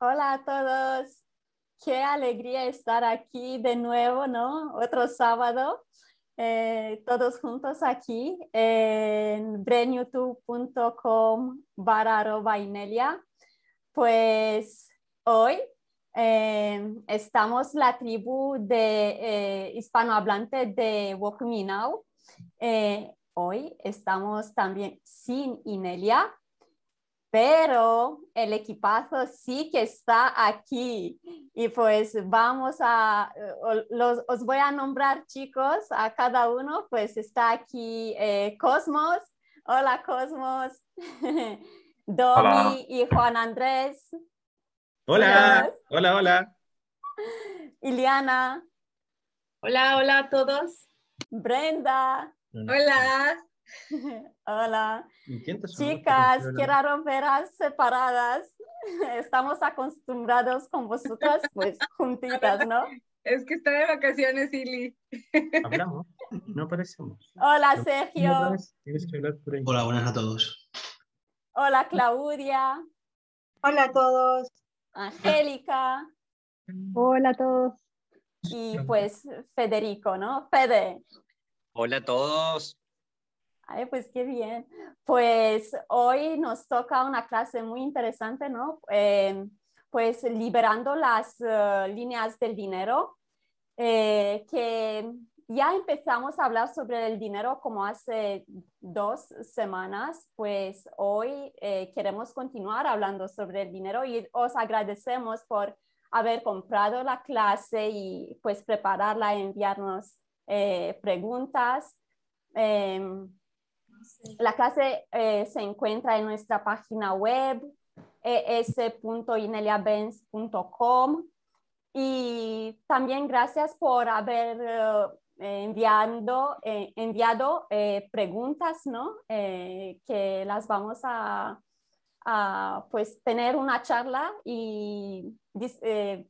Hola a todos. Qué alegría estar aquí de nuevo, ¿no? Otro sábado, eh, todos juntos aquí en brenyoutube.com barra Inelia. Pues hoy eh, estamos la tribu de eh, hispanohablante de Walk Me Now. hoy estamos también sin Inelia, pero el equipazo sí que está aquí. Y pues vamos a, los, os voy a nombrar chicos, a cada uno, pues está aquí eh, Cosmos. Hola Cosmos. Domi y Juan Andrés. Hola, hola, hola. Iliana. Hola, hola a todos. Brenda. Hola. Hola. Chicas, qué raro veras separadas. Estamos acostumbrados con vosotras, pues juntitas, ¿no? Es que está de vacaciones, Ili. Hablamos, no aparecemos. Hola, Sergio. Hola, buenas a todos. Hola, Claudia. Hola a todos. Angélica. Hola a todos. Y pues Federico, ¿no? Fede. Hola a todos. Ay, pues qué bien. Pues hoy nos toca una clase muy interesante, ¿no? Eh, pues liberando las eh, líneas del dinero, eh, que ya empezamos a hablar sobre el dinero como hace dos semanas, pues hoy queremos continuar hablando sobre el dinero y os agradecemos por haber comprado la clase y pues prepararla, enviarnos preguntas. Em, la clase eh, se encuentra en nuestra página web es.ineliabenz.com y también gracias por haber eh, enviando, eh, enviado preguntas, ¿no? que las vamos a, a, pues tener una charla y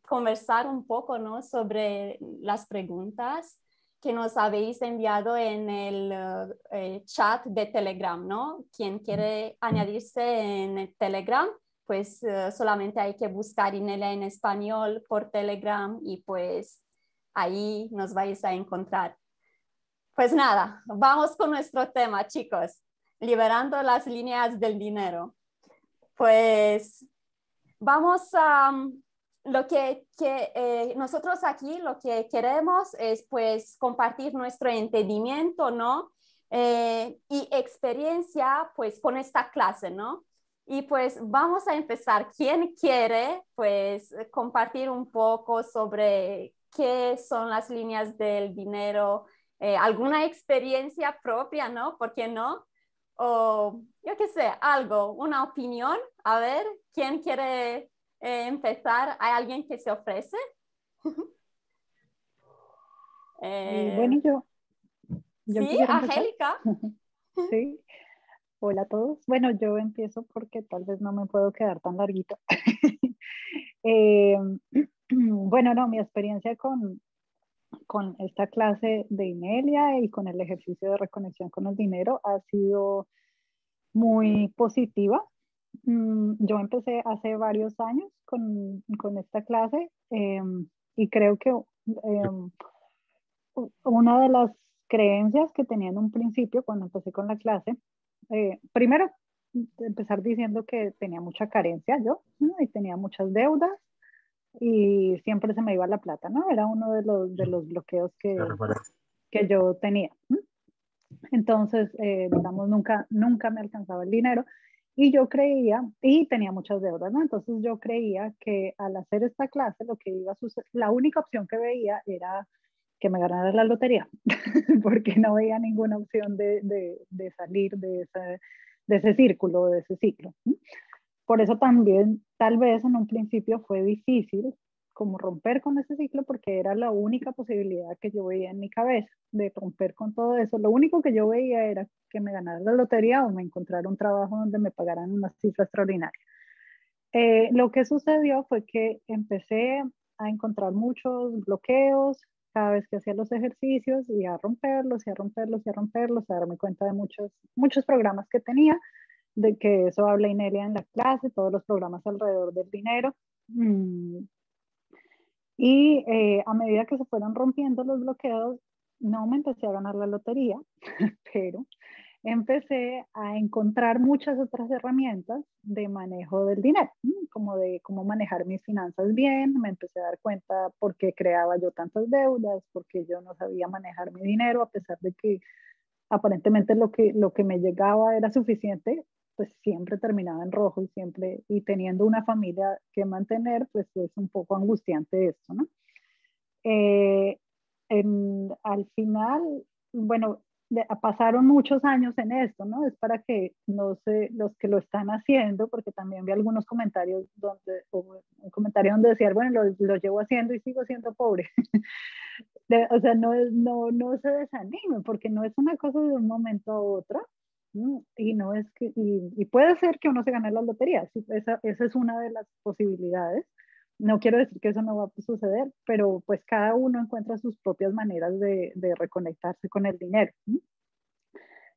conversar un poco, ¿no? Sobre las preguntas que nos habéis enviado en el eh, chat de Telegram, ¿no? Quien quiere añadirse en el Telegram, pues eh, solamente hay que buscar Inelia en español por Telegram y pues ahí nos vais a encontrar. Pues nada, vamos con nuestro tema, chicos, liberando las líneas del dinero. Pues vamos a lo que, eh, nosotros aquí lo que queremos es pues compartir nuestro entendimiento, ¿no? Eh, y experiencia pues con esta clase, ¿no? Y pues vamos a empezar. ¿Quién quiere pues compartir un poco sobre qué son las líneas del dinero? Eh, ¿Alguna experiencia propia, no? ¿Por qué no? O yo qué sé, algo, una opinión. A ver, ¿quién quiere eh, empezar, ¿hay alguien que se ofrece? Eh, bueno, yo. sí, Angélica. sí. Hola a todos. Bueno, yo empiezo porque tal vez no me puedo quedar tan larguito. Eh, bueno, no, mi experiencia con, con esta clase de Inelia y con el ejercicio de reconexión con el dinero ha sido muy positiva. Mm, yo empecé hace varios años con, con esta clase em, y creo que em, una de las creencias que tenía en un principio cuando empecé con la clase, eh, primero empezar diciendo que tenía mucha carencia yo y tenía muchas deudas y siempre se me iba la plata, ¿no? Era uno de los, de los bloqueos que, que yo tenía. Entonces, eh, digamos, nunca, nunca me alcanzaba el dinero y yo creía, y tenía muchas deudas, ¿no? Entonces yo creía que al hacer esta clase lo que iba a suceder, la única opción que veía era que me ganara la lotería, porque no veía ninguna opción de, de, salir de ese, de ese círculo, de ese ciclo. Por eso también tal vez en un principio fue difícil como romper con ese ciclo porque era la única posibilidad que yo veía en mi cabeza de romper con todo eso. Lo único que yo veía era que me ganara la lotería o me encontrara un trabajo donde me pagaran una cifra extraordinaria. Eh, lo que sucedió fue que empecé a encontrar muchos bloqueos cada vez que hacía los ejercicios y a romperlos y a romperlos y a romperlos, a darme cuenta de muchos, muchos programas que tenía de que eso habla Inelia en la clase, todos los programas alrededor del dinero. Mm. Y eh, a medida que se fueron rompiendo los bloqueos, no me empecé a ganar la lotería, pero empecé a encontrar muchas otras herramientas de manejo del dinero, como de cómo manejar mis finanzas bien, me empecé a dar cuenta por qué creaba yo tantas deudas, porque yo no sabía manejar mi dinero, a pesar de que aparentemente lo que, lo que me llegaba era suficiente, pues siempre terminaba en rojo y siempre, y teniendo una familia que mantener, pues es un poco angustiante esto, ¿no? Eh, al final, bueno, pasaron muchos años en esto, ¿no? Es para que no sé, los que lo están haciendo, porque también vi algunos comentarios donde, un comentario donde decía, bueno, lo, lo llevo haciendo y sigo siendo pobre. o sea, no, no, no se desanimen, porque no es una cosa de un momento a otro, y no es que, y, y, puede ser que uno se gane la lotería, esa, esa es una de las posibilidades, no quiero decir que eso no va a suceder, pero pues cada uno encuentra sus propias maneras de, de reconectarse con el dinero.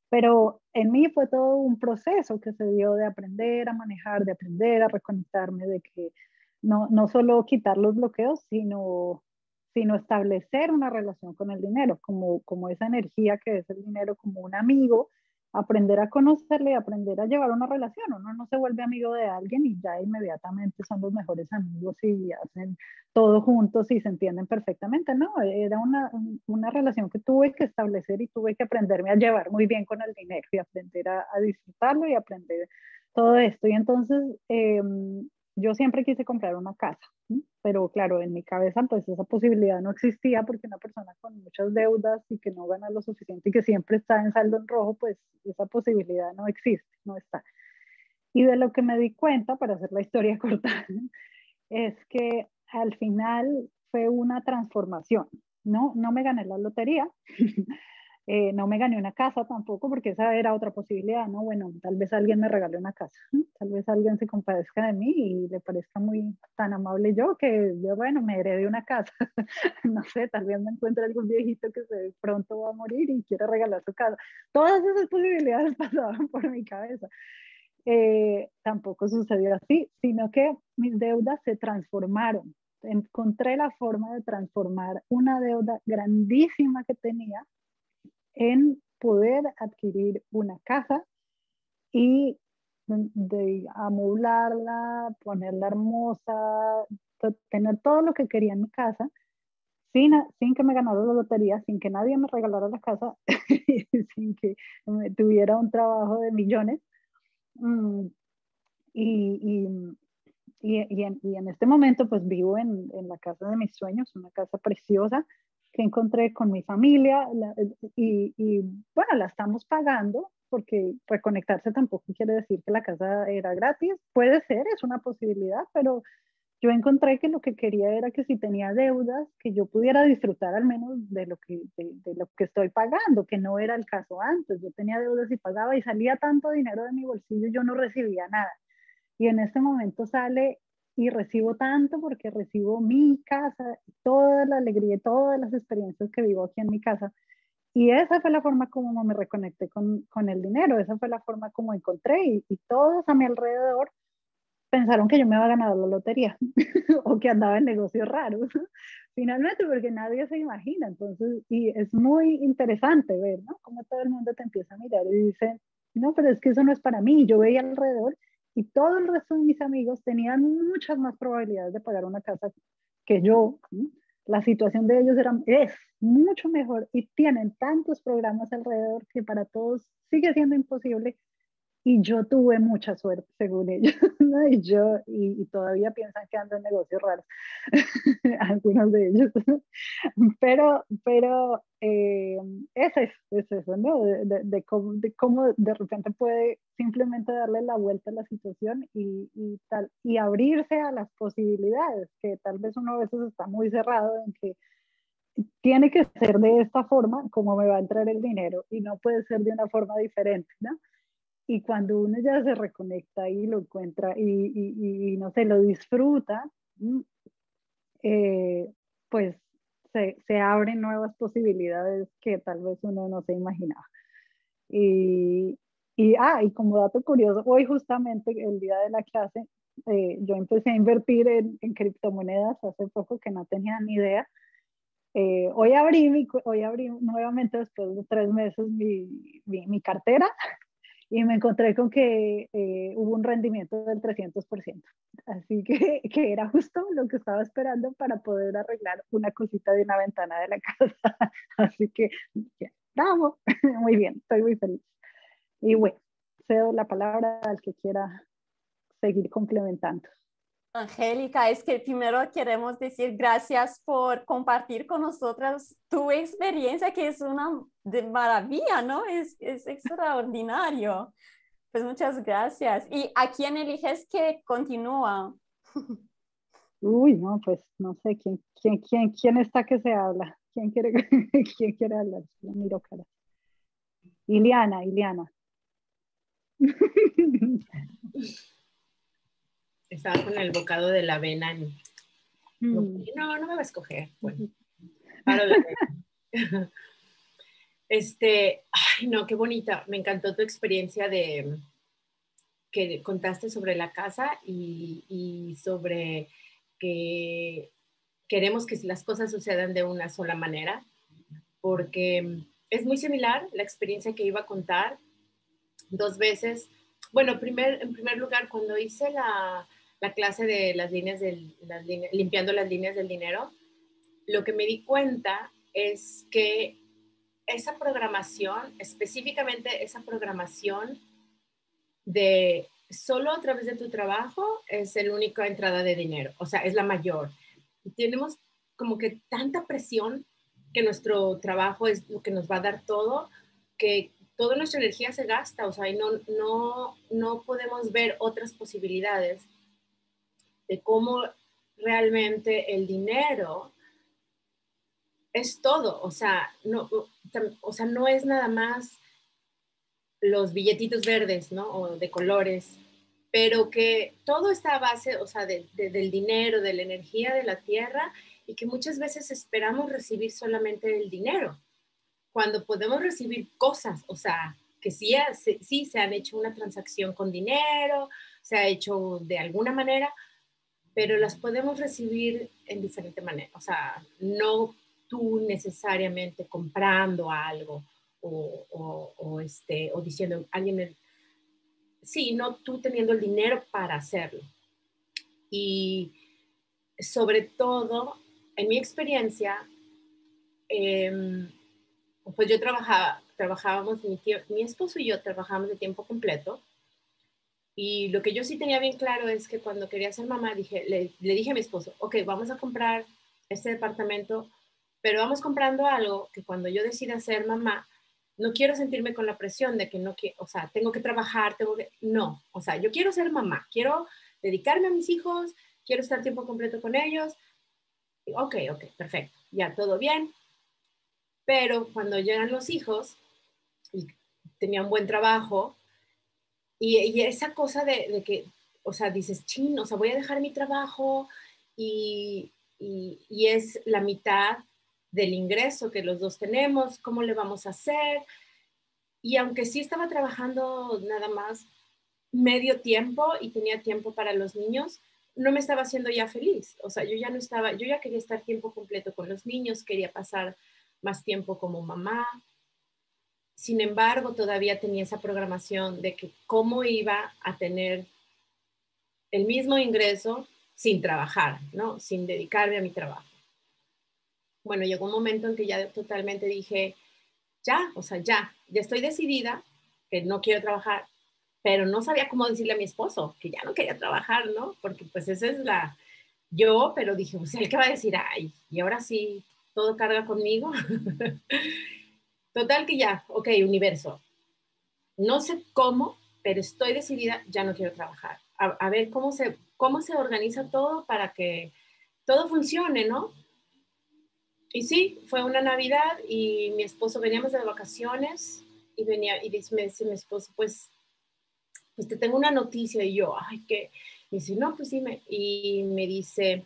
Pero en mí fue todo un proceso que se dio de aprender a manejar, de aprender a reconectarme, de que no, no solo quitar los bloqueos, sino, sino establecer una relación con el dinero, como, como esa energía que es el dinero, como un amigo aprender a conocerle, aprender a llevar una relación. Uno no se vuelve amigo de alguien y ya inmediatamente son los mejores amigos y hacen todo juntos y se entienden perfectamente. No, era una, una relación que tuve que establecer y tuve que aprenderme a llevar muy bien con el dinero y aprender a, disfrutarlo y aprender todo esto. Y entonces eh, yo siempre quise comprar una casa, pero claro, en mi cabeza pues esa posibilidad no existía porque una persona con muchas deudas y que no gana lo suficiente y que siempre está en saldo en rojo, pues esa posibilidad no existe, no está. Y de lo que me di cuenta, para hacer la historia corta, es que al final fue una transformación, ¿no? No me gané la lotería, Eh, no me gané una casa tampoco, porque esa era otra posibilidad, ¿no? Bueno, tal vez alguien me regale una casa, tal vez alguien se compadezca de mí y le parezca muy tan amable yo que yo, bueno, me herede una casa. no sé, tal vez me encuentre algún viejito que se pronto va a morir y quiere regalar su casa. Todas esas posibilidades pasaban por mi cabeza. Eh, tampoco sucedió así, sino que mis deudas se transformaron. Encontré la forma de transformar una deuda grandísima que tenía en poder adquirir una casa y de amoblarla, ponerla hermosa, tener todo lo que quería en mi casa, sin, que me ganara la lotería, sin que nadie me regalara la casa, sin que tuviera un trabajo de millones. Mm, y, y, y, en, este momento pues vivo en, en, la casa de mis sueños, una casa preciosa, que encontré con mi familia y, y, bueno, la estamos pagando porque reconectarse tampoco quiere decir que la casa era gratis. Puede ser, es una posibilidad, pero yo encontré que lo que quería era que si tenía deudas, que yo pudiera disfrutar al menos de lo que, de, de lo que estoy pagando, que no era el caso antes. Yo tenía deudas y pagaba y salía tanto dinero de mi bolsillo, yo no recibía nada. Y en este momento sale y recibo tanto porque recibo mi casa, toda la alegría, todas las experiencias que vivo aquí en mi casa. Y esa fue la forma como me reconecté con, con el dinero, esa fue la forma como encontré y, y, todos a mi alrededor pensaron que yo me iba a ganar la lotería o que andaba en negocios raros. Finalmente, porque nadie se imagina. Entonces, y es muy interesante ver, ¿no? Cómo todo el mundo te empieza a mirar y dice, no, pero es que eso no es para mí. Yo veía alrededor y todo el resto de mis amigos tenían muchas más probabilidades de pagar una casa que yo. La situación de ellos era, es mucho mejor y tienen tantos programas alrededor que para todos sigue siendo imposible y yo tuve mucha suerte, según ellos, ¿no? y yo, y, todavía piensan que ando en negocios raros, algunos de ellos, pero, pero eh, es eso, es eso, ¿no? De, de, cómo, de, cómo, de repente puede simplemente darle la vuelta a la situación y, y, tal, y abrirse a las posibilidades, que tal vez uno a veces está muy cerrado en que tiene que ser de esta forma como me va a entrar el dinero y no puede ser de una forma diferente, ¿no? Y cuando uno ya se reconecta y lo encuentra y, y, y no se lo disfruta, eh, pues se, se, abren nuevas posibilidades que tal vez uno no se imaginaba. Y, y, ah, y como dato curioso, hoy justamente el día de la clase, eh, yo empecé a invertir en, en, criptomonedas hace poco que no tenía ni idea. Eh, hoy, abrí mi, hoy abrí nuevamente después de tres meses mi, mi, mi cartera y me encontré con que eh, hubo un rendimiento del 300%. Así que, que, era justo lo que estaba esperando para poder arreglar una cosita de una ventana de la casa. Así que, vamos, muy bien, estoy muy feliz. Y bueno, cedo la palabra al que quiera seguir complementando. Angélica, es que primero queremos decir gracias por compartir con nosotras tu experiencia, que es una de maravilla, ¿no? Es, extraordinario. Pues muchas gracias. ¿Y a quién eliges que continúa? Uy, no, pues no sé quién, quién, quién, quién está que se habla. ¿Quién quiere, quién quiere hablar? miro cara. Iliana, Iliana. Estaba con el bocado de la avena. No, mm. no, no me va a escoger. Bueno, Este, ay, no, qué bonita. Me encantó tu experiencia de que contaste sobre la casa y, y sobre que queremos que las cosas sucedan de una sola manera, porque es muy similar la experiencia que iba a contar dos veces. Bueno, primer, en primer lugar, cuando hice la, la clase de las líneas del, limpiando las líneas del dinero, lo que me di cuenta es que esa programación, específicamente esa programación de solo a través de tu trabajo es la única entrada de dinero, o sea, es la mayor. tenemos como que tanta presión que nuestro trabajo es lo que nos va a dar todo, que toda nuestra energía se gasta, o sea, y no, no, no podemos ver otras posibilidades de cómo realmente el dinero es todo, o sea, no, o sea, no es nada más los billetitos verdes, ¿no? O de colores, pero que todo está a base, o sea, del dinero, de la energía de la tierra y que muchas veces esperamos recibir solamente el dinero, cuando podemos recibir cosas, o sea, que sí, sí se han hecho una transacción con dinero, se ha hecho de alguna manera, pero las podemos recibir en diferente manera. O sea, no tú necesariamente comprando algo o, o, este, o diciendo alguien, sí, no tú teniendo el dinero para hacerlo. Y sobre todo, en mi experiencia, em, pues yo trabajaba, trabajábamos, mi, mi esposo y yo trabajábamos de tiempo completo y lo que yo sí tenía bien claro es que cuando quería ser mamá, dije, le, dije a mi esposo, ok, vamos a comprar este departamento, pero vamos comprando algo que cuando yo decida ser mamá, no quiero sentirme con la presión de que no quiero, o sea, tengo que trabajar, tengo que, no, o sea, yo quiero ser mamá, quiero dedicarme a mis hijos, quiero estar tiempo completo con ellos. Ok, ok, perfecto, ya todo bien. Pero cuando llegan los hijos y tenía un buen trabajo, y, esa cosa de, que, o sea, dices, chin, o sea, voy a dejar mi trabajo y, y, es la mitad del ingreso que los dos tenemos, ¿cómo le vamos a hacer? Y aunque sí estaba trabajando nada más medio tiempo y tenía tiempo para los niños, no me estaba haciendo ya feliz. O sea, yo ya no estaba, yo ya quería estar tiempo completo con los niños, quería pasar más tiempo como mamá, sin embargo, todavía tenía esa programación de que cómo iba a tener el mismo ingreso sin trabajar, ¿no? Sin dedicarme a mi trabajo. Bueno, llegó un momento en que ya totalmente dije, ya, o sea, ya, ya estoy decidida que no quiero trabajar, pero no sabía cómo decirle a mi esposo que ya no quería trabajar, ¿no? Porque pues esa es la, yo, pero dije, pues él que va a decir, ay, y ahora sí, todo carga conmigo. Total que ya, ok, universo. No sé cómo, pero estoy decidida, ya no quiero trabajar. A, ver cómo se, cómo se organiza todo para que todo funcione, ¿no? Y sí, fue una Navidad y mi esposo, veníamos de vacaciones y venía y dice, me dice mi esposo, pues, pues te tengo una noticia y yo, ay, ¿qué? Y dice, no, pues dime. Y me dice,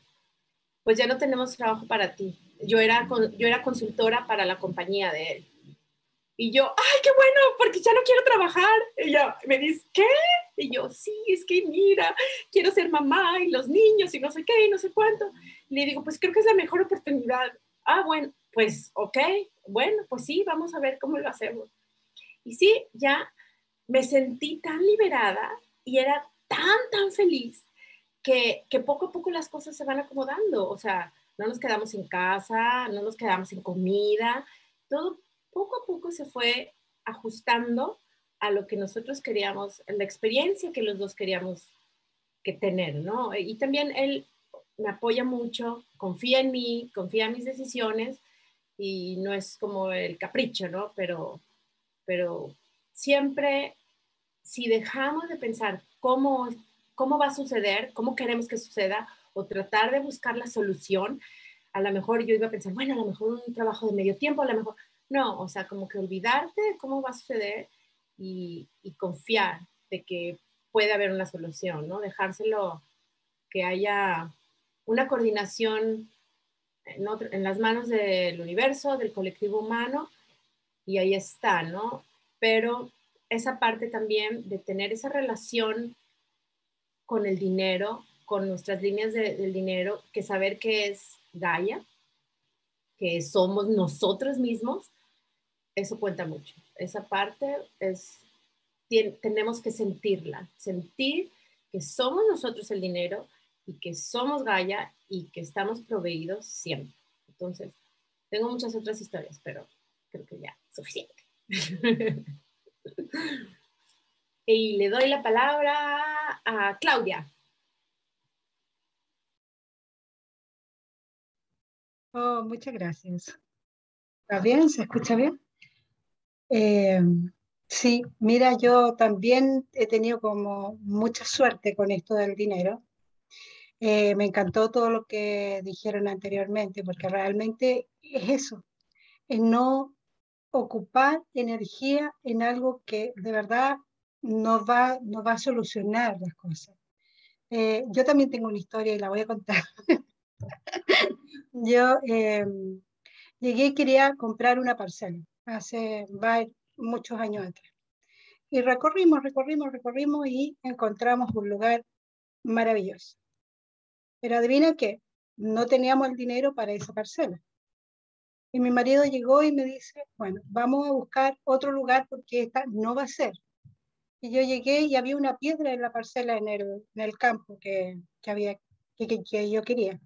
pues ya no tenemos trabajo para ti. Yo era, yo era consultora para la compañía de él Y yo, ay, qué bueno, porque ya no quiero trabajar. Y ella me dice, ¿qué? Y yo, sí, es que mira, quiero ser mamá y los niños y no sé qué y no sé cuánto. Y le digo, pues creo que es la mejor oportunidad. Ah, bueno, pues ok, bueno, pues sí, vamos a ver cómo lo hacemos. Y sí, ya me sentí tan liberada y era tan, tan feliz que, que poco a poco las cosas se van acomodando. O sea, no nos quedamos en casa, no nos quedamos sin comida, todo poco a poco se fue ajustando a lo que nosotros queríamos, la experiencia que los dos queríamos que tener, ¿no? Y también él me apoya mucho, confía en mí, confía en mis decisiones y no es como el capricho, ¿no? Pero, pero siempre, si dejamos de pensar cómo, cómo va a suceder, cómo queremos que suceda, o tratar de buscar la solución, a lo mejor yo iba a pensar, bueno, a lo mejor un trabajo de medio tiempo, a lo mejor, no, o sea, como que olvidarte de cómo va a suceder y, confiar de que puede haber una solución, ¿no? Dejárselo que haya una coordinación en, las manos del universo, del colectivo humano, y ahí está, ¿no? Pero esa parte también de tener esa relación con el dinero, con nuestras líneas del dinero, que saber que es Gaia, que somos nosotros mismos, eso cuenta mucho. Esa parte es, tenemos que sentirla, sentir que somos nosotros el dinero y que somos Gaia y que estamos proveídos siempre. Entonces, tengo muchas otras historias, pero creo que ya, suficiente. y le doy la palabra a Claudia. Oh, muchas gracias. ¿Está bien? ¿Se escucha bien? Eh, sí, mira, yo también he tenido como mucha suerte con esto del dinero. Eh, me encantó todo lo que dijeron anteriormente, porque realmente es eso, es no ocupar energía en algo que de verdad no va, no va a solucionar las cosas. Eh, yo también tengo una historia y la voy a contar. yo llegué y quería comprar una parcela hace muchos años atrás. Y recorrimos, recorrimos, recorrimos y encontramos un lugar maravilloso. Pero adivina que no teníamos el dinero para esa parcela. Y mi marido llegó y me dice, bueno, vamos a buscar otro lugar porque esta no va a ser. Y yo llegué y había una piedra en la parcela en el, en el campo que, que había, que, que yo quería.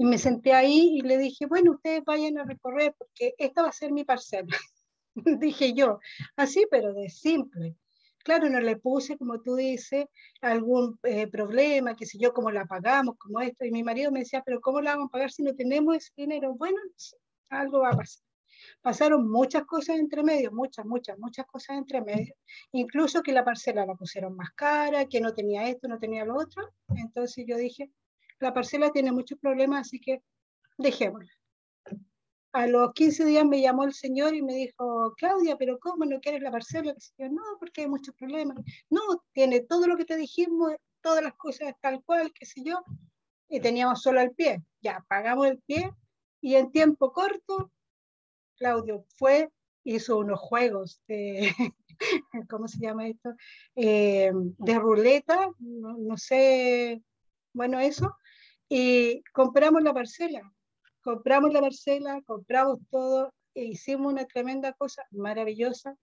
Y me senté ahí y le dije, bueno, ustedes vayan a recorrer porque esta va a ser mi parcela. dije yo, así, pero de simple. Claro, no le puse, como tú dices, algún eh, problema, que si yo, cómo la pagamos, como esto. Y mi marido me decía, pero ¿cómo la vamos a pagar si no tenemos ese dinero? Bueno, algo va a pasar. Pasaron muchas cosas entre medio, muchas, muchas, muchas cosas entre medio. Incluso que la parcela la pusieron más cara, que no tenía esto, no tenía lo otro. Entonces yo dije, la parcela tiene muchos problemas, así que dejémosla. A los 15 días me llamó el señor y me dijo, Claudia, pero ¿cómo no quieres la parcela? yo, no, porque hay muchos problemas. No, tiene todo lo que te dijimos, todas las cosas tal cual, qué sé yo, y teníamos solo el pie. Ya, pagamos el pie y en tiempo corto, Claudio fue, hizo unos juegos de, ¿cómo se llama esto? Eh, de ruleta, no sé, bueno, eso, y compramos la parcela, compramos la parcela, compramos todo, e hicimos una tremenda cosa maravillosa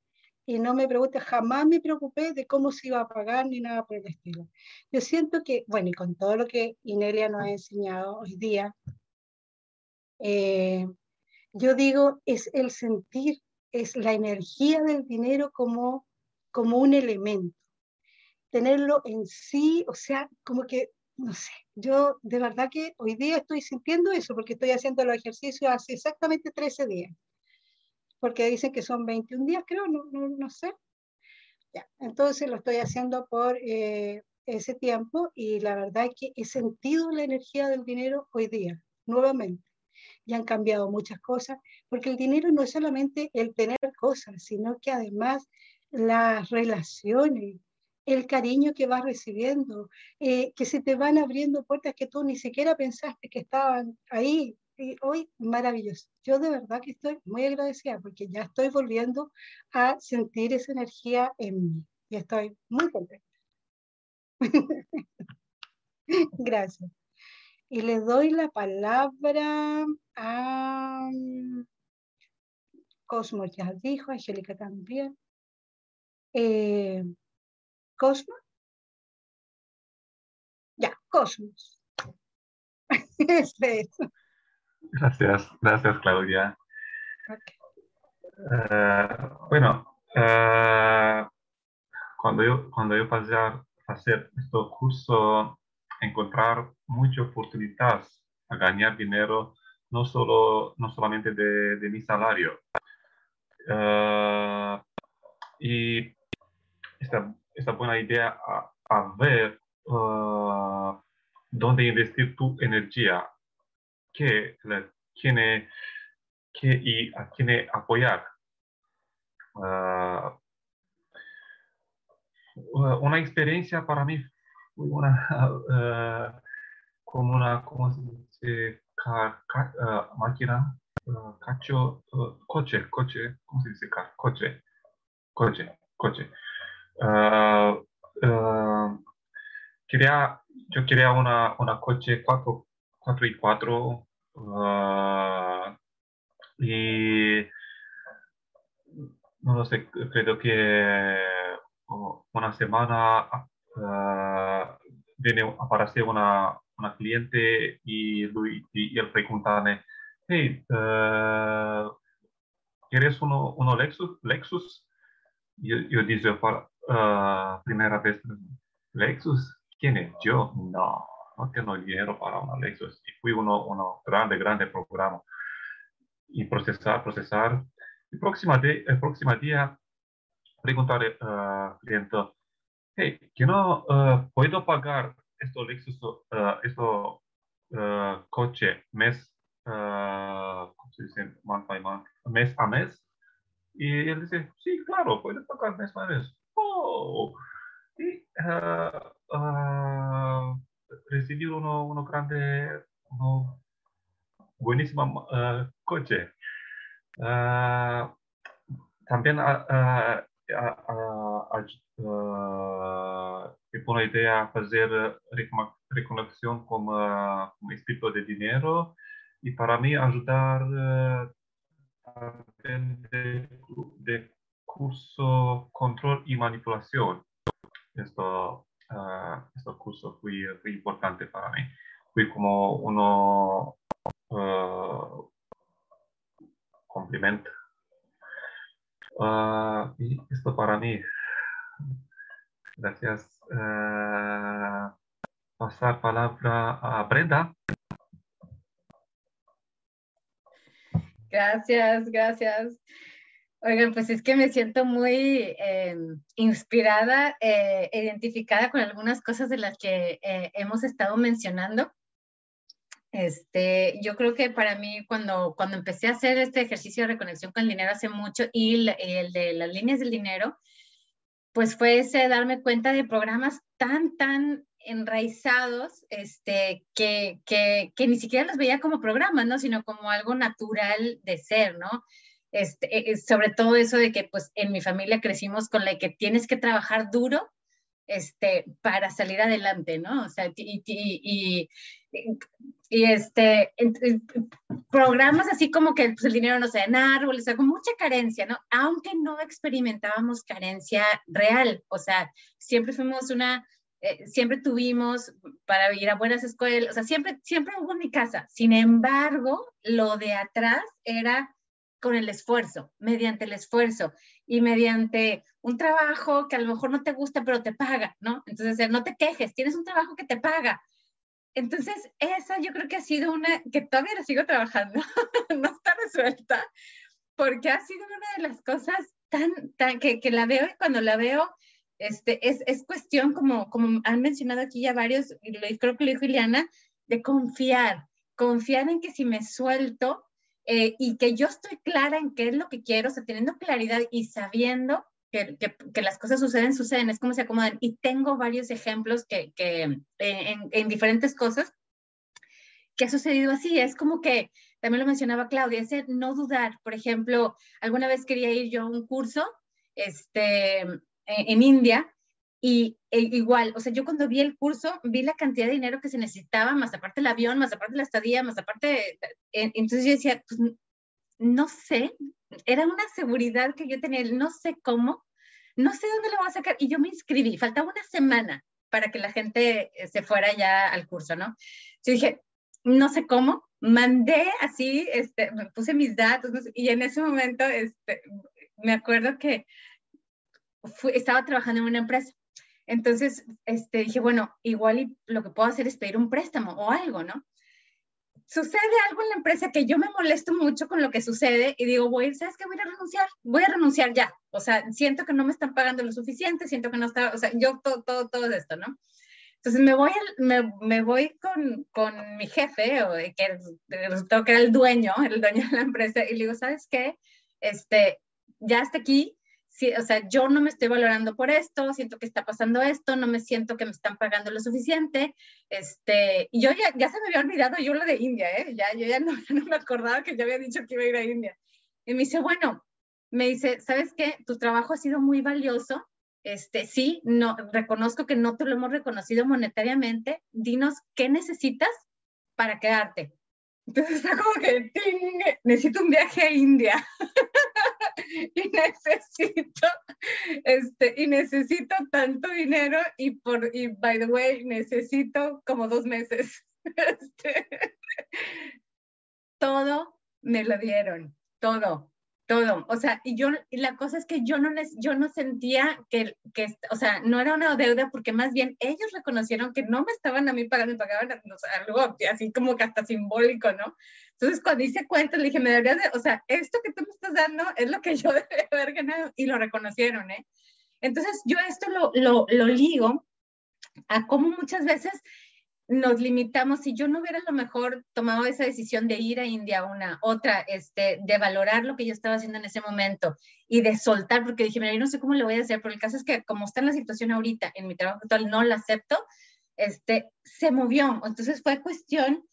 y no me pregunte, jamás me preocupé de cómo se iba a pagar ni nada por el estilo. Yo siento que, bueno, y con todo lo que Inelia nos ha enseñado hoy día, eh, yo digo, es el sentir, es la energía del dinero como, como un elemento. Tenerlo en sí, o sea, como que no sé, yo de verdad que hoy día estoy sintiendo eso porque estoy haciendo los ejercicios hace exactamente 13 días. Porque dicen que son 21 días, creo, no, no, sé. Ya, entonces lo estoy haciendo por eh, ese tiempo y la verdad es que he sentido la energía del dinero hoy día, nuevamente. Y han cambiado muchas cosas, porque el dinero no es solamente el tener cosas, sino que además las relaciones, el cariño que vas recibiendo, eh, que se te van abriendo puertas que tú ni siquiera pensaste que estaban ahí, hoy maravilloso. Yo de verdad que estoy muy agradecida porque ya estoy volviendo a sentir esa energía en mí y estoy muy contenta. Gracias. Y le doy la palabra a Cosmo, ya dijo, Angélica también. Eh, Cosmo. Ya, Cosmos. Gracias, gracias Claudia. Eh, bueno, uh, cuando yo, cuando yo pasé a hacer este curso, encontrar muchas oportunidades a ganar dinero, no, solo, no solamente de, de mi salario. Uh, y esta, esta buena idea a, ver uh, dónde investir tu energía, qué, quién, qué y a quién apoyar. Uh, una experiencia para mí fue una, uh, como una ¿cómo se dice? Máquina, cacho, coche, coche, ¿cómo se dice? Coche, coche, coche. Quería, yo quería una, una coche 4, 4 y 4 uh, y no lo sé, creo que una semana viene, aparece una, una cliente y, y, él pregunta, hey, ¿quieres uno, uno Lexus? Lexus? Yo, yo dije, para, uh, primera vez, Lexus, ¿quién es? Yo, no, no tengo dinero para una Lexus. Y fui uno, uno grande, grande programa. Y procesar, procesar. El próximo, día, el próximo día preguntaré al cliente, hey, ¿que no uh, puedo pagar esto Lexus, uh, esto uh, coche mes, ¿cómo se dice? Month by month, mes a mes? Y él dice, sí, claro, puedo pagar mes a mes. Oh, y recibir uno, uno grande, uno buenísimo coche. también tengo una idea hacer recolección como, como espíritu de dinero y para mí ayudar de, de, curso control y manipulación. Esto, este curso fue, fue, importante para mí. Fue como uno uh, complemento Uh, y esto para mí. Gracias. Pasar palabra a Brenda. Gracias, gracias. Oigan, pues es que me siento muy eh, inspirada, eh, identificada con algunas cosas de las que eh, hemos estado mencionando. Este, yo creo que para mí cuando, cuando empecé a hacer este ejercicio de reconexión con el dinero hace mucho y el, de las líneas del dinero, pues fue ese darme cuenta de programas tan, tan enraizados este, que, que, que ni siquiera los veía como programas, ¿no? Sino como algo natural de ser, ¿no? Este, e, sobre todo eso de que pues en mi familia crecimos con la que tienes que trabajar duro este, para salir adelante, ¿no? O sea, y, y, y este, programas así como que pues, el dinero no se da en árboles, o sea, con mucha carencia, ¿no? Aunque no experimentábamos carencia real, o sea, siempre fuimos una, eh, siempre tuvimos para ir a buenas escuelas, o sea, siempre, siempre hubo en mi casa. Sin embargo, lo de atrás era con el esfuerzo, mediante el esfuerzo y mediante un trabajo que a lo mejor no te gusta, pero te paga, ¿no? Entonces, no te quejes, tienes un trabajo que te paga. Entonces, esa yo creo que ha sido una, que todavía la sigo trabajando, no está resuelta, porque ha sido una de las cosas tan, tan que, que la veo y cuando la veo, este, es, es cuestión, como, como han mencionado aquí ya varios, y creo que lo dijo Ileana, de confiar, confiar en que si me suelto, eh, y que yo estoy clara en qué es lo que quiero, o sea, teniendo claridad y sabiendo que, que, las cosas suceden, suceden, es como se acomodan. Y tengo varios ejemplos que, que en, en, diferentes cosas que ha sucedido así. Es como que, también lo mencionaba Claudia, ese no dudar. Por ejemplo, alguna vez quería ir yo a un curso este, en India y e igual, o sea, yo cuando vi el curso, vi la cantidad de dinero que se necesitaba, más aparte el avión, más aparte la estadía, más aparte, entonces yo decía, pues no sé, era una seguridad que yo tenía, no sé cómo, no sé dónde lo voy a sacar, y yo me inscribí, faltaba una semana para que la gente eh, se fuera ya al curso, ¿no? Yo dije, no sé cómo, mandé así, este, me puse mis datos, y en ese momento, este, me acuerdo que estaba trabajando en una empresa, entonces, este, dije, bueno, igual y lo que puedo hacer es pedir un préstamo o algo, ¿no? sucede algo en la empresa que yo me molesto mucho con lo que sucede y digo, voy, ¿sabes qué? Voy a renunciar, voy a renunciar ya. O sea, siento que no me están pagando lo suficiente, siento que no está, o sea, yo todo, todo, todo esto, ¿no? Entonces me voy, me, me, voy con, con, mi jefe, o que resultó que era el dueño, el dueño de la empresa, y le digo, ¿sabes qué? Este, ya está aquí, o sea, yo no me estoy valorando por esto, siento que está pasando esto, no me siento que me están pagando lo suficiente, este, y yo ya, ya se me había olvidado yo lo de India, ¿eh? Ya, yo ya no, no me acordaba que ya había dicho que iba a ir a India. Y me dice, bueno, me dice, ¿sabes qué? Tu trabajo ha sido muy valioso, este, sí, no, reconozco que no te lo hemos reconocido monetariamente, dinos qué necesitas para quedarte. Entonces está como que, necesito un viaje a India. y necesito, este, y necesito tanto dinero y por, y by the way, necesito como dos meses. Este, todo me lo dieron, todo todo, o sea, y yo, y la cosa es que yo no, yo no sentía que, que, o sea, no era una deuda porque más bien ellos reconocieron que no me estaban a mí pagando y pagaban o sea, algo así como que hasta simbólico, ¿no? Entonces, cuando hice cuenta, le dije, me deberías de, o sea, esto que tú me estás dando es lo que yo debería haber ganado y lo reconocieron, ¿eh? Entonces, yo esto lo, lo, lo ligo a cómo muchas veces nos limitamos, si yo no hubiera a lo mejor tomado esa decisión de ir a India una, otra, este, de valorar lo que yo estaba haciendo en ese momento y de soltar, porque dije, mira, yo no sé cómo lo voy a hacer, pero el caso es que como está en la situación ahorita, en mi trabajo actual, no la acepto, este, se movió. Entonces fue cuestión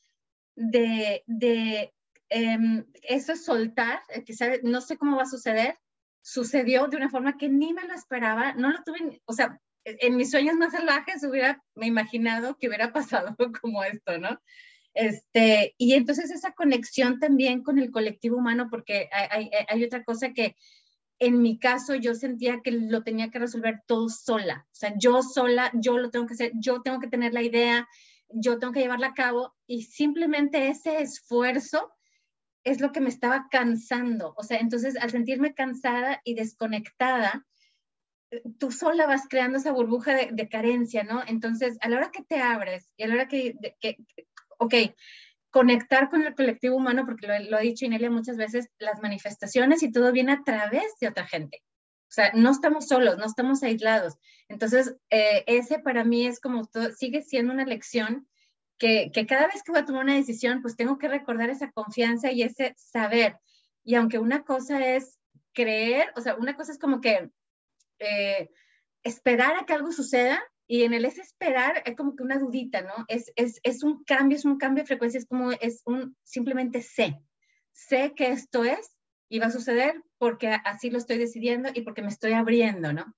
de, de em, eso soltar, eh, que no sé cómo va a suceder, sucedió de una forma que ni me lo esperaba, no lo tuve, o sea, en mis sueños más salvajes hubiera, me imaginado que hubiera pasado como esto, ¿no? Este, y entonces esa conexión también con el colectivo humano, porque hay, hay, otra cosa que en mi caso yo sentía que lo tenía que resolver todo sola, o sea, yo sola, yo lo tengo que hacer, yo tengo que tener la idea, yo tengo que llevarla a cabo y simplemente ese esfuerzo es lo que me estaba cansando, o sea, entonces al sentirme cansada y desconectada, tú sola vas creando esa burbuja de, carencia, ¿no? Entonces, a la hora que te abres y a la hora que, que ok, conectar con el colectivo humano, porque lo, ha dicho Inelia muchas veces, las manifestaciones y todo viene a través de otra gente. O sea, no estamos solos, no estamos aislados. Entonces, eh, ese para mí es como, sigue siendo una lección que, que cada vez que voy a tomar una decisión, pues tengo que recordar esa confianza y ese saber. Y aunque una cosa es creer, o sea, una cosa es como que eh, esperar a que algo suceda y en el es esperar es como que una dudita, ¿no? Es, es, es, un cambio, es un cambio de frecuencia, es como, es un, simplemente sé, sé que esto es y va a suceder porque así lo estoy decidiendo y porque me estoy abriendo, ¿no?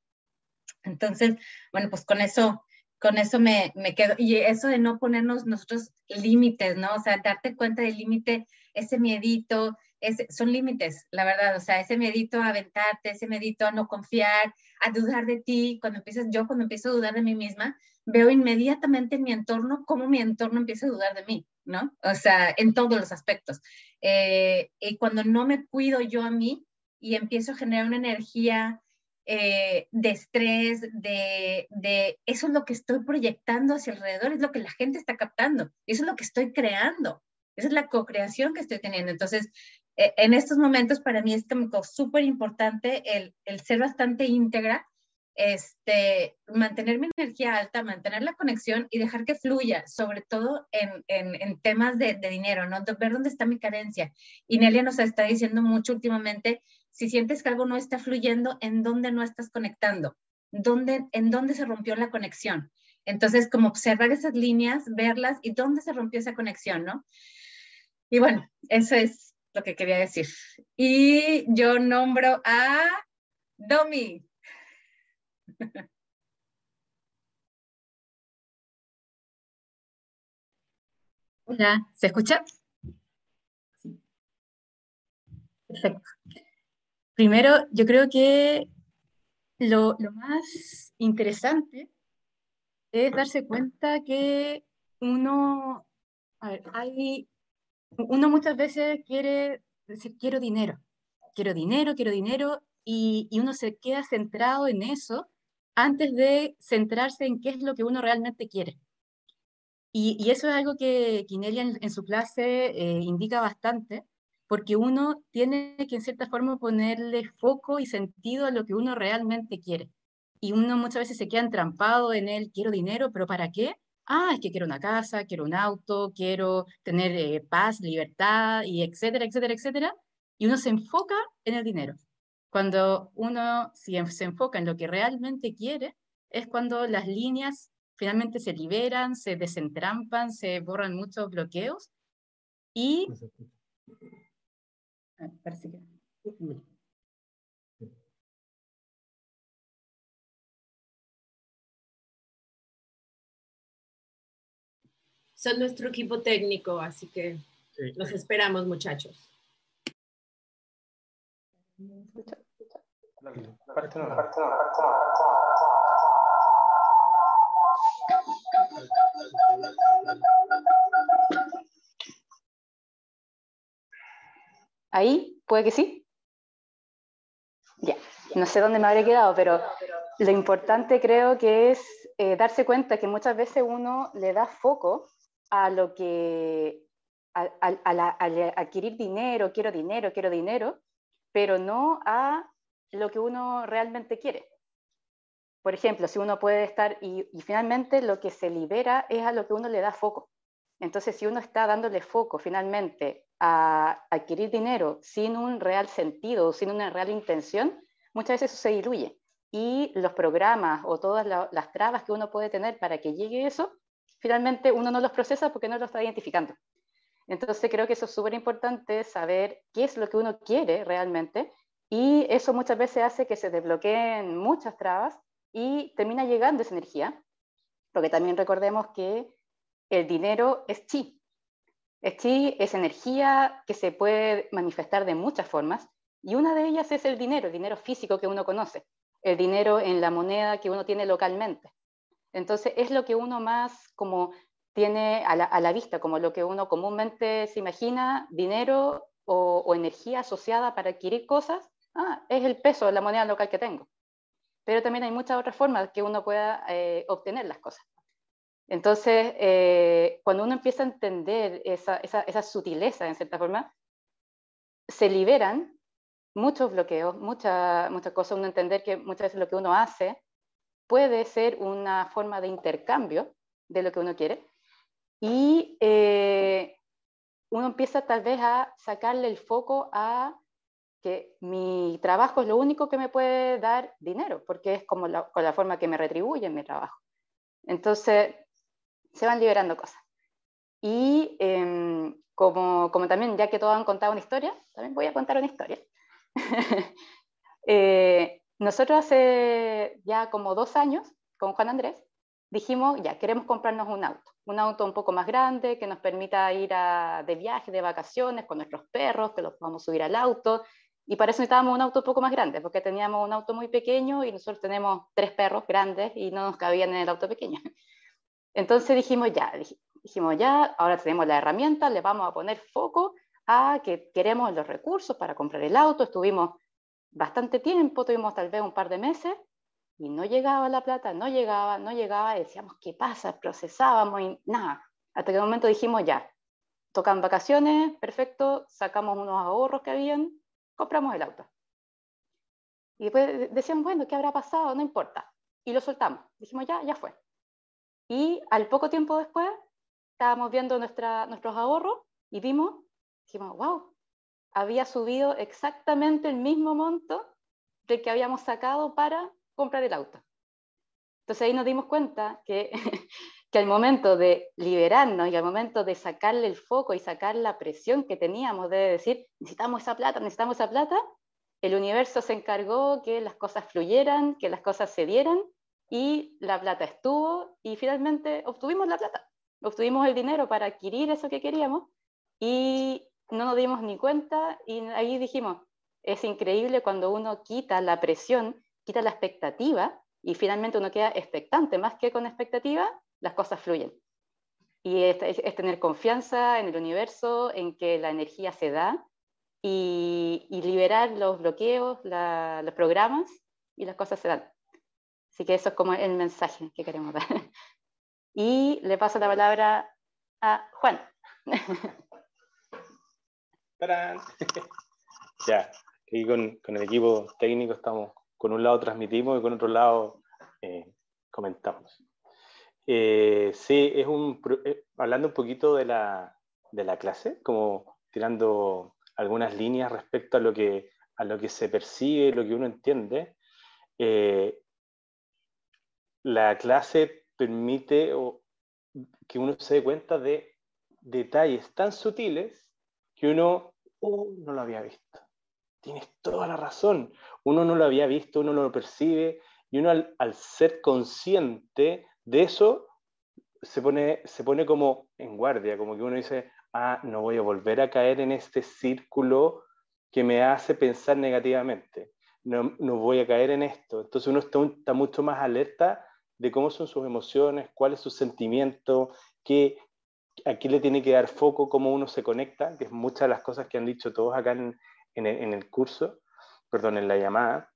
Entonces, bueno, pues con eso, con eso me, me quedo. Y eso de no ponernos nosotros límites, ¿no? O sea, darte cuenta del límite, ese miedito, son límites, la verdad, o sea, ese medito a aventarte, ese medito a no confiar, a dudar de ti, cuando empiezas, yo cuando empiezo a dudar de mí misma, veo inmediatamente en mi entorno cómo mi entorno empieza a dudar de mí, ¿no? O sea, en todos los aspectos. Eh, y cuando no me cuido yo a mí y empiezo a generar una energía eh, de estrés, de, de, eso es lo que estoy proyectando hacia alrededor, es lo que la gente está captando, eso es lo que estoy creando. Esa es la co-creación que estoy teniendo. Entonces, eh, en estos momentos para mí es como súper importante el, el, ser bastante íntegra, este, mantener mi energía alta, mantener la conexión y dejar que fluya, sobre todo en, en, temas de, de, dinero, ¿no? ver dónde está mi carencia. Y Nelia nos está diciendo mucho últimamente, si sientes que algo no está fluyendo, ¿en dónde no estás conectando? ¿Dónde, ¿En dónde se rompió la conexión? Entonces, como observar esas líneas, verlas y dónde se rompió esa conexión, ¿no? Y bueno, eso es lo que quería decir. Y yo nombro a Domi. Hola, ¿se escucha? Perfecto. Primero, yo creo que lo, más interesante es darse cuenta que uno, hay, uno muchas veces quiere decir, quiero dinero, quiero dinero, quiero dinero, y, uno se queda centrado en eso antes de centrarse en qué es lo que uno realmente quiere. Y, eso es algo que Kinelia en, su clase eh, indica bastante, porque uno tiene que en cierta forma ponerle foco y sentido a lo que uno realmente quiere. Y uno muchas veces se queda entrampado en el quiero dinero, pero ¿para qué? Ah, es que quiero una casa, quiero un auto, quiero tener eh, paz, libertad, y etcétera, etcétera, etcétera. Y uno se enfoca en el dinero. Cuando uno si se enfoca en lo que realmente quiere, es cuando las líneas finalmente se liberan, se desentrampan, se borran muchos bloqueos y... Ah, Son nuestro equipo técnico, así que los esperamos, muchachos. Ahí, puede que sí. Ya, no sé dónde me habré quedado, pero lo importante creo que es eh, darse cuenta que muchas veces uno le da foco a lo que, al adquirir dinero, quiero dinero, quiero dinero, pero no a lo que uno realmente quiere. Por ejemplo, si uno puede estar y, finalmente lo que se libera es a lo que uno le da foco. Entonces, si uno está dándole foco finalmente a adquirir dinero sin un real sentido, sin una real intención, muchas veces eso se diluye. Y los programas o todas las trabas que uno puede tener para que llegue eso, finalmente uno no los procesa porque no lo está identificando. Entonces creo que eso es súper importante, saber qué es lo que uno quiere realmente y eso muchas veces hace que se desbloqueen muchas trabas y termina llegando esa energía, porque también recordemos que el dinero es chi. Es chi es energía que se puede manifestar de muchas formas y una de ellas es el dinero, el dinero físico que uno conoce, el dinero en la moneda que uno tiene localmente. Entonces es lo que uno más como tiene a la, vista, como lo que uno comúnmente se imagina, dinero o, energía asociada para adquirir cosas, ah, es el peso la moneda local que tengo. Pero también hay muchas otras formas que uno pueda eh, obtener las cosas. Entonces, eh, cuando uno empieza a entender esa, esa, esa, sutileza, en cierta forma, se liberan muchos bloqueos, muchas muchas cosas, uno entender que muchas veces lo que uno hace puede ser una forma de intercambio de lo que uno quiere, y eh, uno empieza tal vez a sacarle el foco a que mi trabajo es lo único que me puede dar dinero, porque es como la, con la forma que me retribuye mi trabajo. Entonces, se van liberando cosas. Y em, como, como, también, ya que todos han contado una historia, también voy a contar una historia. Eh, nosotros hace ya como dos años, con Juan Andrés, dijimos, ya, queremos comprarnos un auto, un auto un poco más grande que nos permita ir de viaje, de vacaciones con nuestros perros, que los podamos subir al auto. Y para eso necesitábamos un auto un poco más grande, porque teníamos un auto muy pequeño y nosotros tenemos tres perros grandes y no nos cabían en el auto pequeño. Entonces dijimos, ya, dijimos, ya, ahora tenemos la herramienta, le vamos a poner foco a que queremos los recursos para comprar el auto. Estuvimos bastante tiempo, tuvimos tal vez un par de meses, y no llegaba la plata, no llegaba, no llegaba, y decíamos, ¿qué pasa? Procesábamos y nada. Hasta que un momento dijimos, ya, tocan vacaciones, perfecto, sacamos unos ahorros que habían, compramos el auto. Y después decíamos, bueno, ¿qué habrá pasado? No importa. Y lo soltamos. Dijimos, ya, ya fue. Y al poco tiempo después, estábamos viendo nuestra, nuestros ahorros y vimos, dijimos, wow, había subido exactamente el mismo monto del que habíamos sacado para comprar el auto. Entonces ahí nos dimos cuenta que, que al momento de liberarnos y al momento de sacarle el foco y sacar la presión que teníamos de decir, necesitamos esa plata, necesitamos esa plata, el universo se encargó que las cosas fluyeran, que las cosas se dieran y la plata estuvo y finalmente obtuvimos la plata, obtuvimos el dinero para adquirir eso que queríamos y no nos dimos ni cuenta y ahí dijimos, es increíble cuando uno quita la presión, quita la expectativa y finalmente uno queda expectante, más que con expectativa, las cosas fluyen. Y es, tener confianza en el universo, en que la energía se da y, liberar los bloqueos, los programas y las cosas se dan. Así que eso es como el mensaje que queremos dar. Y le paso la palabra a Juan. ya, aquí con, con, el equipo técnico estamos, con un lado transmitimos y con otro lado eh, comentamos. Eh, sí, es un, eh, hablando un poquito de la, de la clase, como tirando algunas líneas respecto a lo que, a lo que se percibe, lo que uno entiende. la clase permite que uno se dé cuenta de detalles tan sutiles que uno oh, no lo había visto. Tienes toda la razón. Uno no lo había visto, uno no lo percibe y uno al, ser consciente de eso se pone, se pone como en guardia, como que uno dice, ah, no voy a volver a caer en este círculo que me hace pensar negativamente. No, no voy a caer en esto. Entonces uno está, mucho más alerta de cómo son sus emociones, cuál es su sentimiento, qué, aquí le tiene que dar foco, cómo uno se conecta, que es muchas de las cosas que han dicho todos acá en, el, curso, perdón, en la llamada.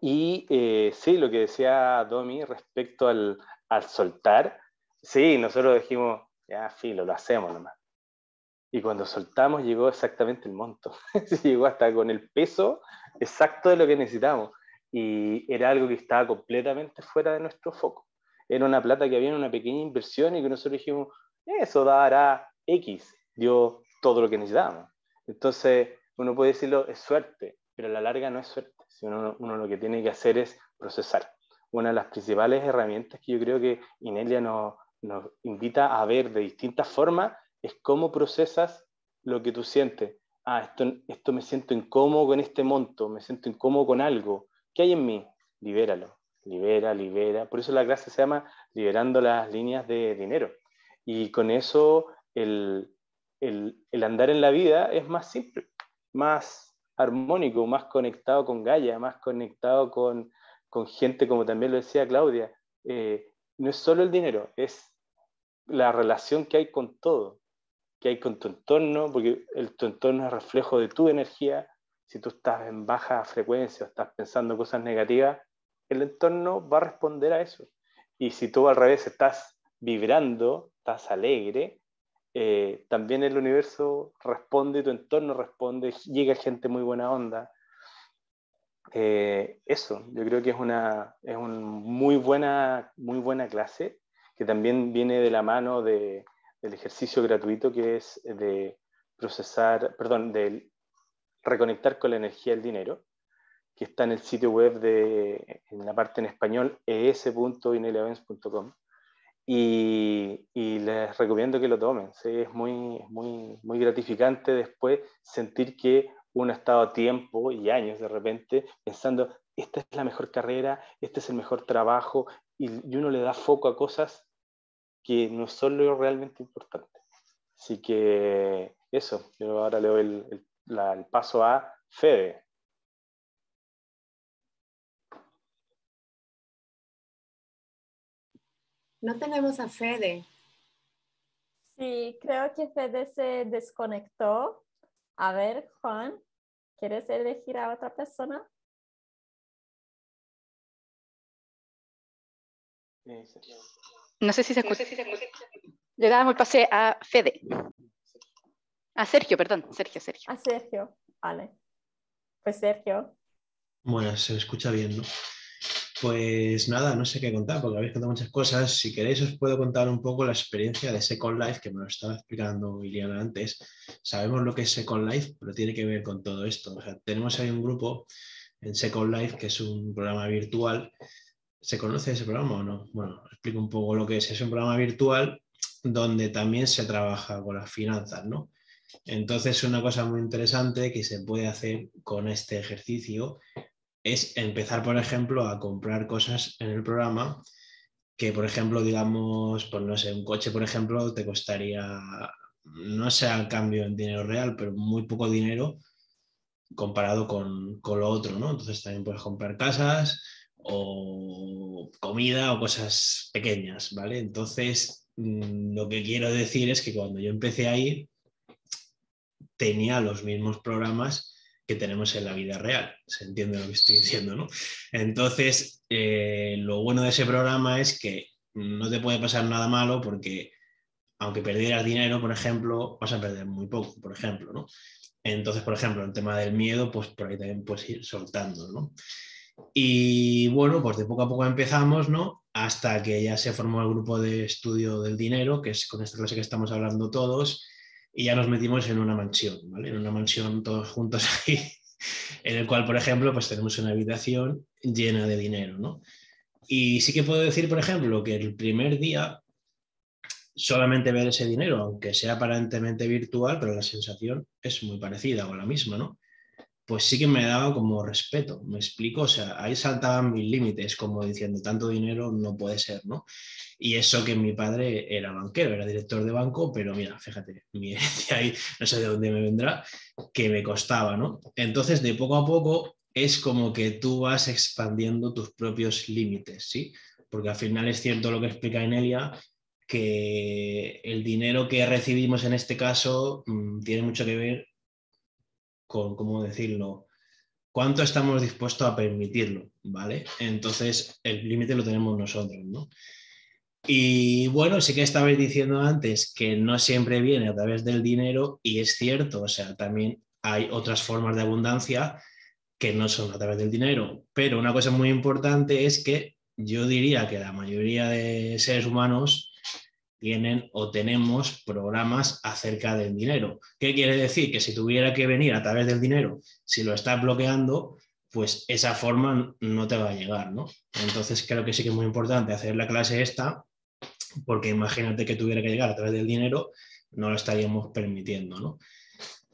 Y eh, sí, lo que decía Domi respecto al, soltar, sí, nosotros dijimos, ya, filo, lo hacemos nomás. Y cuando soltamos llegó exactamente el monto, llegó hasta con el peso exacto de lo que necesitamos. Y era algo que estaba completamente fuera de nuestro foco. Era una plata que había en una pequeña inversión y que nosotros dijimos, eso dará X, dio todo lo que necesitábamos. Entonces, uno puede decirlo, es suerte, pero a la larga no es suerte. Si uno, lo que tiene que hacer es procesar. Una de las principales herramientas que yo creo que Inelia nos, nos invita a ver de distintas formas es cómo procesas lo que tú sientes. Ah, esto, esto me siento incómodo con este monto, me siento incómodo con algo. ¿Qué hay en mí? Libéralo, libera, libera. Por eso la clase se llama Liberando las líneas de dinero. Y con eso el, andar en la vida es más simple, más armónico, más conectado con Gaia, más conectado con, gente, como también lo decía Claudia. Eh, no es solo el dinero, es la relación que hay con todo, que hay con tu entorno, porque el, tu entorno es reflejo de tu energía. Si tú estás en baja frecuencia o estás pensando cosas negativas, el entorno va a responder a eso. Y si tú al revés estás vibrando, estás alegre, eh, también el universo responde, tu entorno responde, llega gente muy buena onda. Eh, eso, yo creo que es una, es muy, buena, muy buena clase, que también viene de la mano de, del ejercicio gratuito que es de procesar, perdón, de reconectar con la energía del dinero, que está en el sitio web de, en la parte en español, es.ineliavens.com. Y, les recomiendo que lo tomen. Es muy, muy, muy gratificante después sentir que uno ha estado a tiempo y años de repente pensando, esta es la mejor carrera, este es el mejor trabajo, y, uno le da foco a cosas que no son lo realmente importante. Así que eso, yo ahora le doy el, el paso a Fede. No tenemos a Fede. Sí, creo que Fede se desconectó. A ver, Juan, ¿quieres elegir a otra persona? No sé si se escucha. Le damos el pase a Fede. A Sergio, perdón, Sergio, Sergio. A Sergio, vale. Pues Sergio. Bueno, se escucha bien, ¿no? Pues nada, no sé qué contar, porque habéis contado muchas cosas. Si queréis, os puedo contar un poco la experiencia de Second Life, que me lo estaba explicando Iliana antes. Sabemos lo que es Second Life, pero tiene que ver con todo esto. O sea, tenemos ahí un grupo en Second Life, que es un programa virtual. ¿Se conoce ese programa o no? Bueno, explico un poco lo que es. Es un programa virtual donde también se trabaja con las finanzas, ¿no? Entonces, una cosa muy interesante que se puede hacer con este ejercicio es empezar, por ejemplo, a comprar cosas en el programa que, por ejemplo, digamos, pues no sé, un coche, por ejemplo, te costaría, no sé al cambio en dinero real, pero muy poco dinero comparado con, con lo otro, ¿no? Entonces también puedes comprar casas o comida o cosas pequeñas, ¿vale? Entonces, mm, lo que quiero decir es que cuando yo empecé a ir, tenía los mismos programas que tenemos en la vida real. Se entiende lo que estoy diciendo, ¿no? Entonces, eh, lo bueno de ese programa es que no te puede pasar nada malo porque aunque perdieras dinero, por ejemplo, vas a perder muy poco, por ejemplo, ¿no? Entonces, por ejemplo, el tema del miedo, pues por ahí también puedes ir soltando, ¿no? Y bueno, pues de poco a poco empezamos, ¿no? Hasta que ya se formó el grupo de estudio del dinero, que es con esta clase que estamos hablando todos, y ya nos metimos en una mansión, ¿vale? En una mansión todos juntos ahí, en el cual, por ejemplo, pues tenemos una habitación llena de dinero, ¿no? Y sí que puedo decir, por ejemplo, que el primer día solamente ver ese dinero, aunque sea aparentemente virtual, pero la sensación es muy parecida o la misma, ¿no? Pues sí que me daba como respeto, me explico, o sea, ahí saltaban mis límites, como diciendo, tanto dinero no puede ser, ¿no? Y eso que mi padre era banquero, era director de banco, pero mira, fíjate, mi herencia ahí, no sé de dónde me vendrá, que me costaba, ¿no? Entonces, de poco a poco es como que tú vas expandiendo tus propios límites, ¿sí? Porque al final es cierto lo que explica Inelia, que el dinero que recibimos en este caso mm, tiene mucho que ver con, ¿cómo decirlo? ¿Cuánto estamos dispuestos a permitirlo? ¿Vale? Entonces, el límite lo tenemos nosotros, ¿no? Y bueno, sí que estabais diciendo antes que no siempre viene a través del dinero y es cierto, o sea, también hay otras formas de abundancia que no son a través del dinero, pero una cosa muy importante es que yo diría que la mayoría de seres humanos tienen o tenemos programas acerca del dinero. ¿Qué quiere decir? Que si tuviera que venir a través del dinero, si lo estás bloqueando, pues esa forma no te va a llegar, ¿no? Entonces creo que sí que es muy importante hacer la clase esta, porque imagínate que tuviera que llegar a través del dinero, no lo estaríamos permitiendo, ¿no?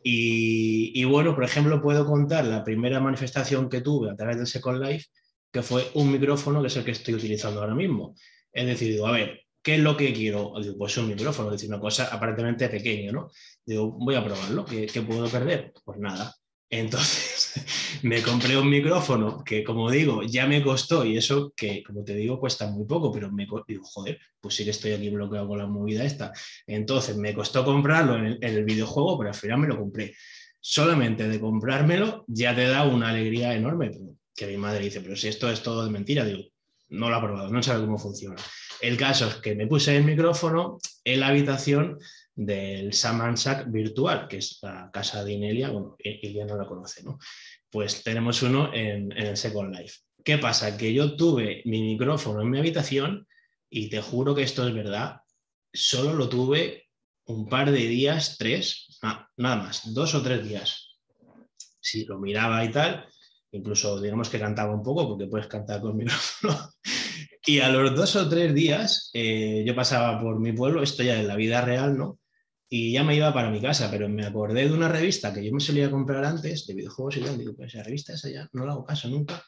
Y, y bueno, por ejemplo, puedo contar la primera manifestación que tuve a través del Second Life, que fue un micrófono, que es el que estoy utilizando ahora mismo. He decidido, a ver, ¿Qué es lo que quiero? Digo, pues un micrófono, es decir, una cosa aparentemente pequeña, ¿no? Digo, voy a probarlo, ¿qué, puedo perder? Pues nada. Entonces me compré un micrófono que, como digo, ya me costó y eso que, como te digo, cuesta muy poco, pero me digo, joder, pues sí que estoy aquí bloqueado con la movida esta. Entonces me costó comprarlo en el, videojuego, pero al final me lo compré. Solamente de comprármelo ya te da una alegría enorme, que mi madre dice, pero si esto es todo de mentira, digo, no lo ha probado, no sabe cómo funciona. El caso es que me puse el micrófono en la habitación del Samansak virtual, que es la casa de Inelia, bueno, Ilia no la conoce, ¿no? Pues tenemos uno en, el Second Life. ¿Qué pasa? Que yo tuve mi micrófono en mi habitación y te juro que esto es verdad, solo lo tuve un par de días, tres, nada más, dos o tres días. Si lo miraba y tal, incluso digamos que cantaba un poco, porque puedes cantar con micrófono, y a los dos o tres días eh, yo pasaba por mi pueblo, esto ya en la vida real, ¿no? Y ya me iba para mi casa, pero me acordé de una revista que yo me solía comprar antes, de videojuegos y tal, digo, pues esa revista esa ya no la hago caso nunca.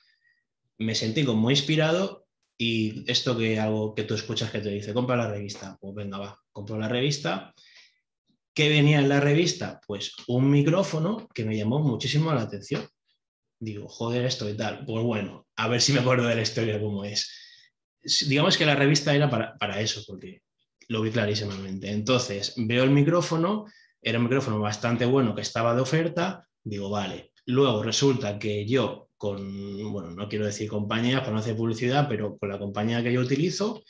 Me sentí como inspirado y esto que algo que tú escuchas que te dice, compra la revista, pues venga, va, compro la revista. ¿Qué venía en la revista? Pues un micrófono que me llamó muchísimo la atención. Digo, joder, esto y tal. Pues bueno, a ver si me acuerdo de la historia cómo es digamos que la revista era para, eso, porque lo vi clarísimamente. Entonces, veo el micrófono, era un micrófono bastante bueno que estaba de oferta, digo, vale. Luego resulta que yo con, bueno, no quiero decir compañía para no hacer publicidad, pero con la compañía que yo utilizo,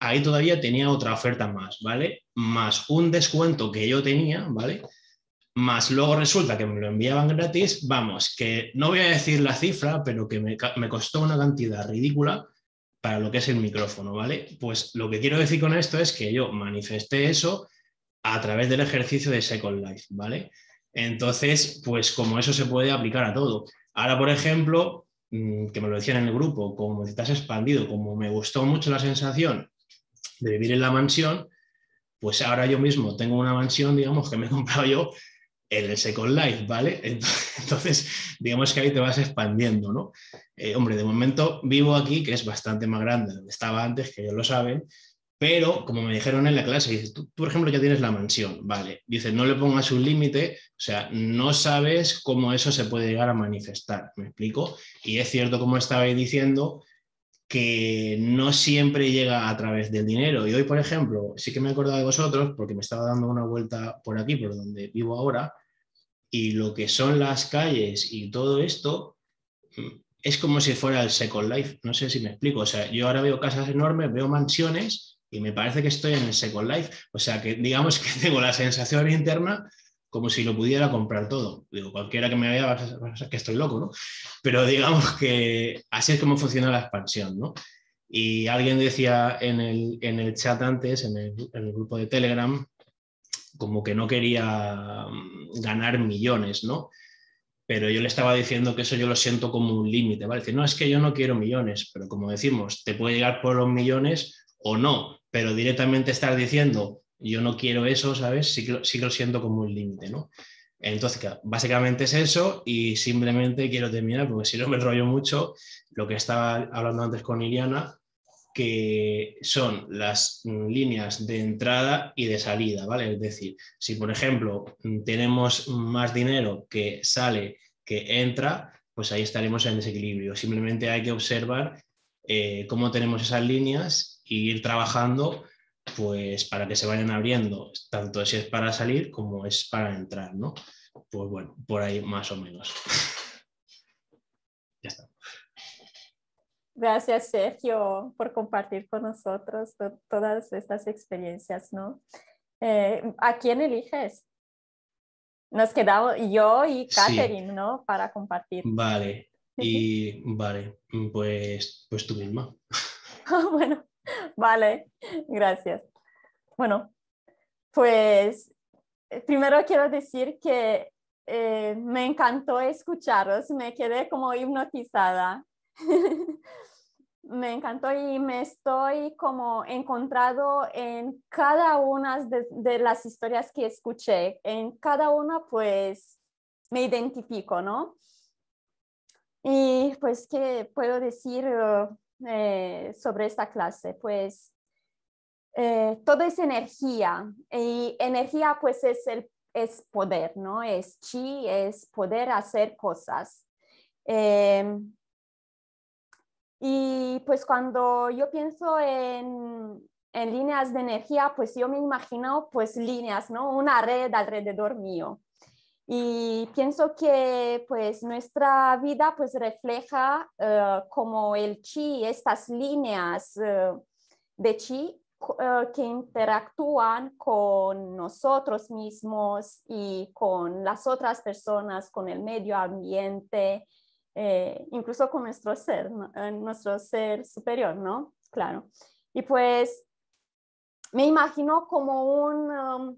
ahí todavía tenía otra oferta más, ¿vale? Más un descuento que yo tenía, ¿vale? Más luego resulta que me lo enviaban gratis, vamos, que no voy a decir la cifra, pero que me, me costó una cantidad ridícula para lo que es el micrófono, ¿vale? Pues lo que quiero decir con esto es que yo manifesté eso a través del ejercicio de Second Life, ¿vale? Entonces, pues como eso se puede aplicar a todo. Ahora, por ejemplo, mm, que me lo decían en el grupo, como te has expandido, como me gustó mucho la sensación de vivir en la mansión, pues ahora yo mismo tengo una mansión, digamos, que me he comprado yo en el Second Life, ¿vale? Entonces, digamos que ahí te vas expandiendo, ¿no? Eh, hombre, de momento vivo aquí, que es bastante más grande donde estaba antes, que ellos lo saben, pero como me dijeron en la clase, dices, tú, por ejemplo, ya tienes la mansión, ¿vale? Dice, no le pongas un límite, o sea, no sabes cómo eso se puede llegar a manifestar, ¿me explico? Y es cierto, como estabais diciendo, que no siempre llega a través del dinero. Y hoy, por ejemplo, sí que me he acordado de vosotros porque me estaba dando una vuelta por aquí, por donde vivo ahora, y lo que son las calles y todo esto mm, es como si fuera el Second Life. No sé si me explico. O sea, yo ahora veo casas enormes, veo mansiones y me parece que estoy en el Second Life. O sea, que digamos que tengo la sensación interna como si lo pudiera comprar todo. Digo, cualquiera que me vea va a que estoy loco, ¿no? Pero digamos que así es como funciona la expansión, ¿no? Y alguien decía en el, chat antes, en el, grupo de Telegram, como que no quería mm, ganar millones, ¿no? Pero yo le estaba diciendo que eso yo lo siento como un límite, ¿vale? Decir, no, es que yo no quiero millones, pero como decimos, te puede llegar por los millones o no, pero directamente estar diciendo, yo no quiero eso, ¿sabes? Sí que, lo siento como un límite, ¿no? Entonces, básicamente es eso y simplemente quiero terminar, porque si no me rollo mucho, lo que estaba hablando antes con Iliana, que son las mm, líneas de entrada y de salida, ¿vale? Es decir, si por ejemplo mm, tenemos más dinero que sale que entra, pues ahí estaremos en desequilibrio. Simplemente hay que observar eh, cómo tenemos esas líneas e ir trabajando pues para que se vayan abriendo, tanto si es para salir como es para entrar, ¿no? Pues bueno, por ahí más o menos. ya está. Gracias, Sergio, por compartir con nosotros todas estas experiencias, ¿no? Eh, ¿A quién eliges? Nos quedamos yo y Catherine, ¿no? Para compartir. Vale, y vale, pues, pues tú misma. bueno, Vale, gracias. Bueno, pues eh, primero quiero decir que eh, me encantó escucharos, me quedé como hipnotizada. me encantó y me estoy como encontrado en cada una de, de, las historias que escuché. En cada una pues me identifico, ¿no? Y pues, ¿qué puedo decir? Eh, sobre esta clase? Pues eh, todo es energía y energía pues es, el, es poder, ¿no? Es chi, es poder hacer cosas. Em, y pues cuando yo pienso en, en, líneas de energía, pues yo me imagino pues líneas, ¿no? Una red alrededor mío. Y pienso que pues nuestra vida pues refleja eh, como el chi, estas líneas eh, de chi eh, que interactúan con nosotros mismos y con las otras personas, con el medio ambiente, incluso con nuestro ser, nuestro ser superior, ¿no? Claro. Y pues me imagino como un... Um,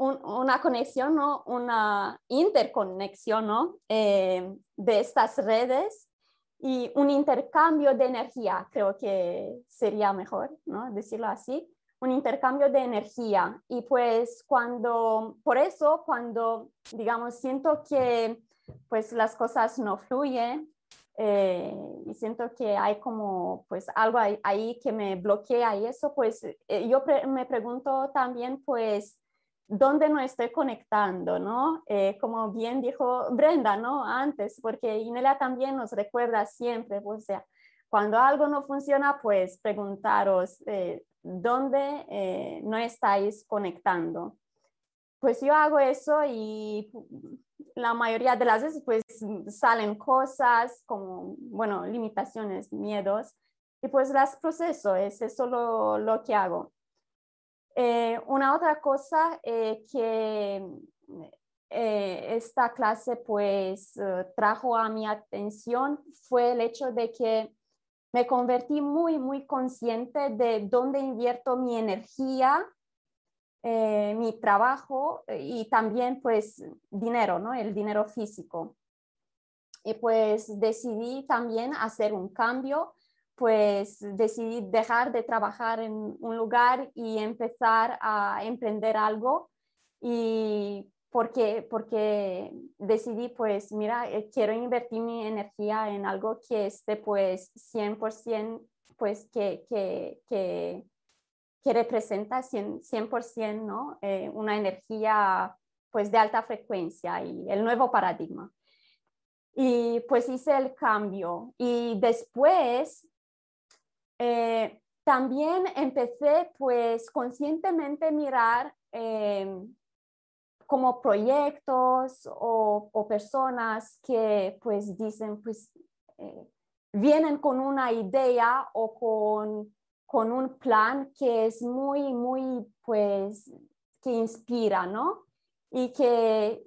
una conexión, ¿no? una interconexión ¿no? Eh, de estas redes y un intercambio de energía, creo que sería mejor ¿no? decirlo así, un intercambio de energía. Y pues cuando, por eso, cuando, digamos, siento que pues las cosas no fluyen eh, y siento que hay como pues algo ahí, que me bloquea y eso, pues eh, yo me pregunto también pues dónde no estoy conectando, ¿no? Eh, como bien dijo Brenda, ¿no? Antes, porque Inelia también nos recuerda siempre, pues, o sea, cuando algo no funciona, pues preguntaros eh, dónde eh, no estáis conectando. Pues yo hago eso y la mayoría de las veces pues salen cosas como, bueno, limitaciones, miedos, y pues las proceso, es eso lo, lo que hago. Eh, una otra cosa eh, que eh, esta clase pues trajo a mi atención fue el hecho de que me convertí muy, muy consciente de dónde invierto mi energía, mi trabajo y también pues dinero, ¿no? El dinero físico. y pues decidí también hacer un cambio, pues decidí dejar de trabajar en un lugar y empezar a emprender algo y porque, porque decidí pues mira, eh, quiero invertir mi energía en algo que esté pues 100% pues que, que, que, representa 100%, 100% ¿no? Eh, una energía pues de alta frecuencia y el nuevo paradigma. Y pues hice el cambio y después eh, también empecé pues conscientemente mirar eh, como proyectos o, o, personas que pues dicen pues eh, vienen con una idea o con, con un plan que es muy, muy pues que inspira, ¿no? y que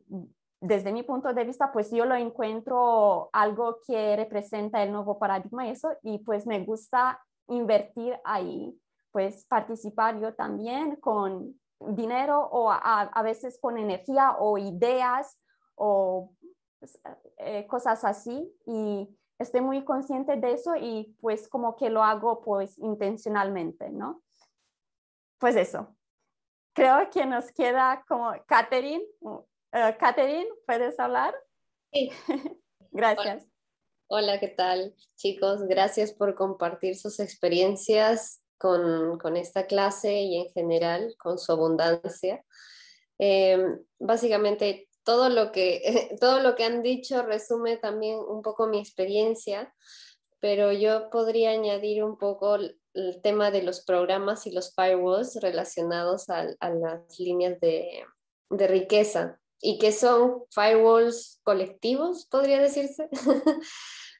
desde mi punto de vista, pues yo lo encuentro algo que representa el nuevo paradigma y eso, y pues me gusta invertir ahí, pues participar yo también con dinero o a, veces con energía o ideas o pues, eh, cosas así y estoy muy consciente de eso y pues como que lo hago pues intencionalmente, ¿no? Pues eso creo que nos queda como Catherine. Uh, Catherine, ¿puedes hablar? Sí. Gracias. Hola. ¿Qué tal, chicos? Gracias por compartir sus experiencias con, con esta clase y en general con su abundancia. Em, básicamente, todo lo, que, todo lo que han dicho resume también un poco mi experiencia, pero yo podría añadir un poco el tema de los programas y los firewalls relacionados a, las líneas de, riqueza y que son firewalls colectivos, podría decirse.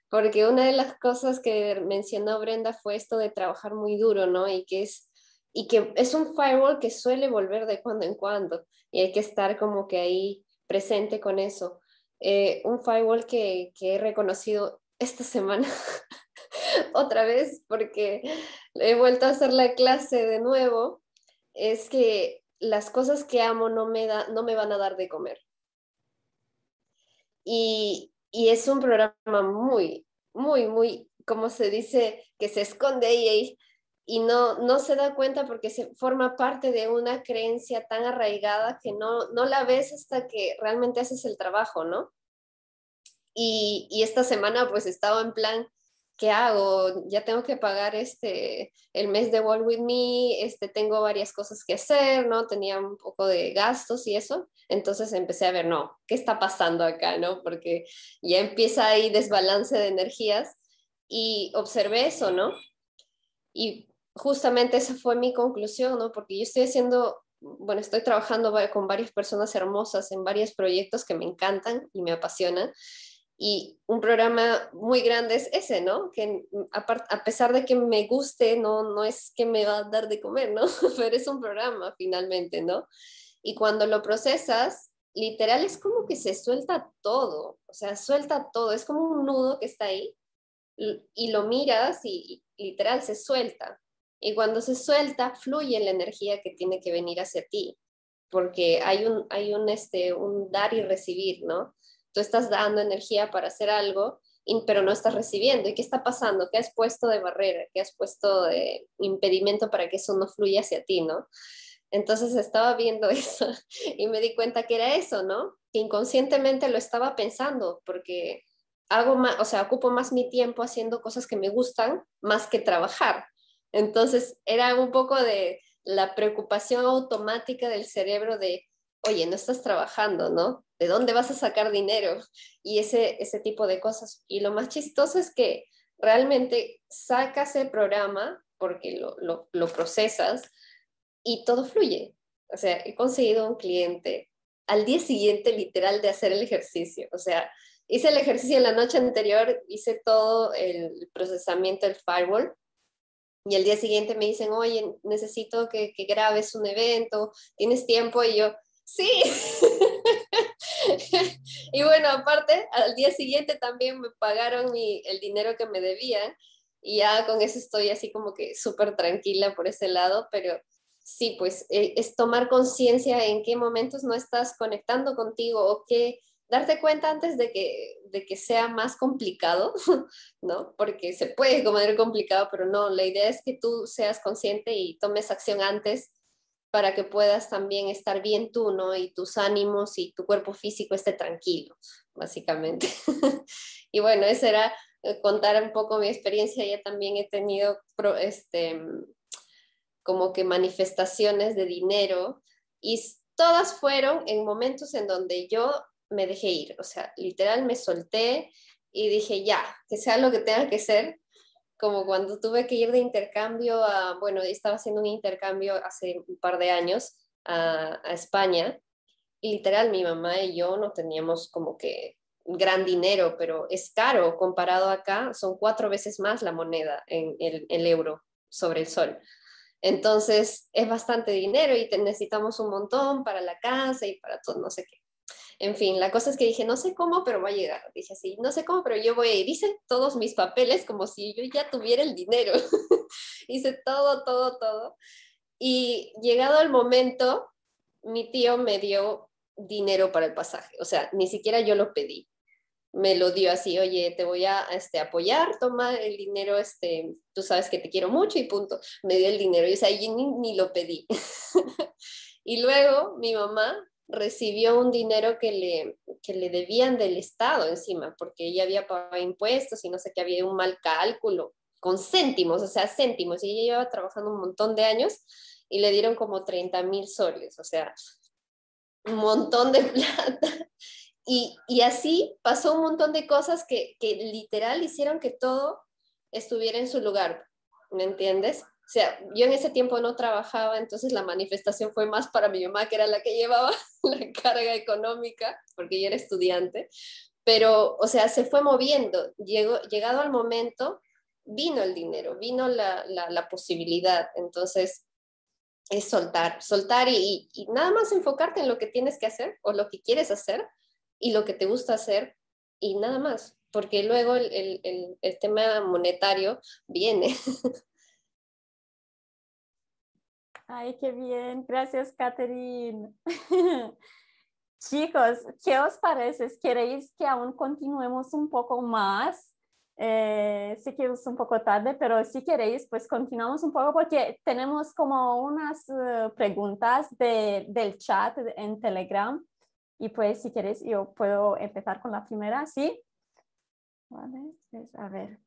Porque una de las cosas que mencionó Brenda fue esto de trabajar muy duro, ¿no? Y que es, y que es un firewall que suele volver de cuando en cuando y hay que estar como que ahí presente con eso. Eh, un firewall que, que he reconocido esta semana otra vez porque he vuelto a hacer la clase de nuevo, es que las cosas que amo no me, da, no me van a dar de comer. Y, es un programa muy, muy, muy, como se dice, que se esconde ahí y no, no se da cuenta porque se forma parte de una creencia tan arraigada que no, no la ves hasta que realmente haces el trabajo, ¿no? Y, y esta semana pues estaba en plan, ¿qué hago? Ya tengo que pagar este, el mes de Wall With Me, este, tengo varias cosas que hacer, ¿no? Tenía un poco de gastos y eso. Entonces empecé a ver, no, ¿qué está pasando acá, no? Porque ya empieza ahí desbalance de energías y observé eso, ¿no? Y justamente esa fue mi conclusión, ¿no? Porque yo estoy haciendo, bueno, estoy trabajando con varias personas hermosas en varios proyectos que me encantan y me apasionan y un programa muy grande es ese, ¿no? Que a, pesar de que me guste, no, no es que me va a dar de comer, ¿no? Pero es un programa finalmente, ¿no? Y cuando lo procesas, literal es como que se suelta todo, o sea, suelta todo, es como un nudo que está ahí y lo miras y, literal se suelta. Y cuando se suelta, fluye la energía que tiene que venir hacia ti, porque hay un, hay un, este, un dar y recibir, ¿no? Tú estás dando energía para hacer algo, pero no estás recibiendo. ¿Y qué está pasando? ¿Qué has puesto de barrera? ¿Qué has puesto de impedimento para que eso no fluya hacia ti, no? Entonces estaba viendo eso y me di cuenta que era eso, ¿no? Que inconscientemente lo estaba pensando porque hago más, o sea, ocupo más mi tiempo haciendo cosas que me gustan más que trabajar. Entonces era un poco de la preocupación automática del cerebro de, oye, no estás trabajando, ¿no? ¿De dónde vas a sacar dinero? Y ese, ese tipo de cosas. Y lo más chistoso es que realmente sacas el programa porque lo, lo, lo procesas y todo fluye. O sea, he conseguido un cliente al día siguiente literal de hacer el ejercicio. O sea, hice el ejercicio la noche anterior, hice todo el procesamiento del firewall y al día siguiente me dicen, oye, necesito que, que grabes un evento, ¿tienes tiempo? Y yo, Sí. y bueno, aparte, al día siguiente también me pagaron el dinero que me debían y ya con eso estoy así como que súper tranquila por ese lado, pero sí, pues e, es tomar conciencia en qué momentos no estás conectando contigo o qué, darte cuenta antes de que, de que sea más complicado, ¿no? Porque se puede comer complicado, pero no, la idea es que tú seas consciente y tomes acción antes para que puedas también estar bien tú, ¿no? Y tus ánimos y tu cuerpo físico esté tranquilo, básicamente. y bueno, ese era eh, contar un poco mi experiencia. Ya también he tenido este, como que manifestaciones de dinero y todas fueron en momentos en donde yo me dejé ir, o sea, literal me solté y dije, ya, que sea lo que tenga que ser, como cuando tuve que ir de intercambio a, bueno, estaba haciendo un intercambio hace un par de años a, a España, y literal mi mamá y yo no teníamos como que gran dinero, pero es caro comparado acá, son cuatro veces más la moneda en el, el euro sobre el sol. Entonces es bastante dinero y necesitamos un montón para la casa y para todo, no sé qué. En fin, la cosa es que dije, no sé cómo, pero va a llegar. Dije así, no sé cómo, pero yo voy a ir. Hice todos mis papeles como si yo ya tuviera el dinero. Hice todo, todo, todo. Y llegado el momento, mi tío me dio dinero para el pasaje. O sea, ni siquiera yo lo pedí me lo dio así, oye, te voy a este, apoyar, toma el dinero, este, tú sabes que te quiero mucho y punto. Me dio el dinero y o sea, yo ni, ni lo pedí. y luego mi mamá recibió un dinero que le, que le debían del Estado encima, porque ella había pagado impuestos y no sé qué, había un mal cálculo, con céntimos, o sea, céntimos, y ella llevaba trabajando un montón de años y le dieron como 30 mil soles, o sea, un montón de plata. Y, así pasó un montón de cosas que, literal hicieron que todo estuviera en su lugar, ¿me entiendes? O sea, yo en ese tiempo no trabajaba, entonces la manifestación fue más para mi mamá, que era la que llevaba la carga económica, porque yo era estudiante, pero, o sea, se fue moviendo. Llegó, llegado al momento, vino el dinero, vino la, la, posibilidad. Entonces, es soltar, soltar y, nada más enfocarte en lo que tienes que hacer o lo que quieres hacer y lo que te gusta hacer y nada más, porque luego el, el, el, tema monetario viene. Ay, qué bien. Gracias, Catherine. Chicos, ¿qué os parece? ¿Queréis que aún continuemos un poco más? Eh, sé que es un poco tarde, pero si queréis, pues continuamos un poco porque tenemos como unas eh, preguntas de, del chat en Telegram y pues si quieres, yo puedo empezar con la primera, ¿sí? Vale, pues, a ver.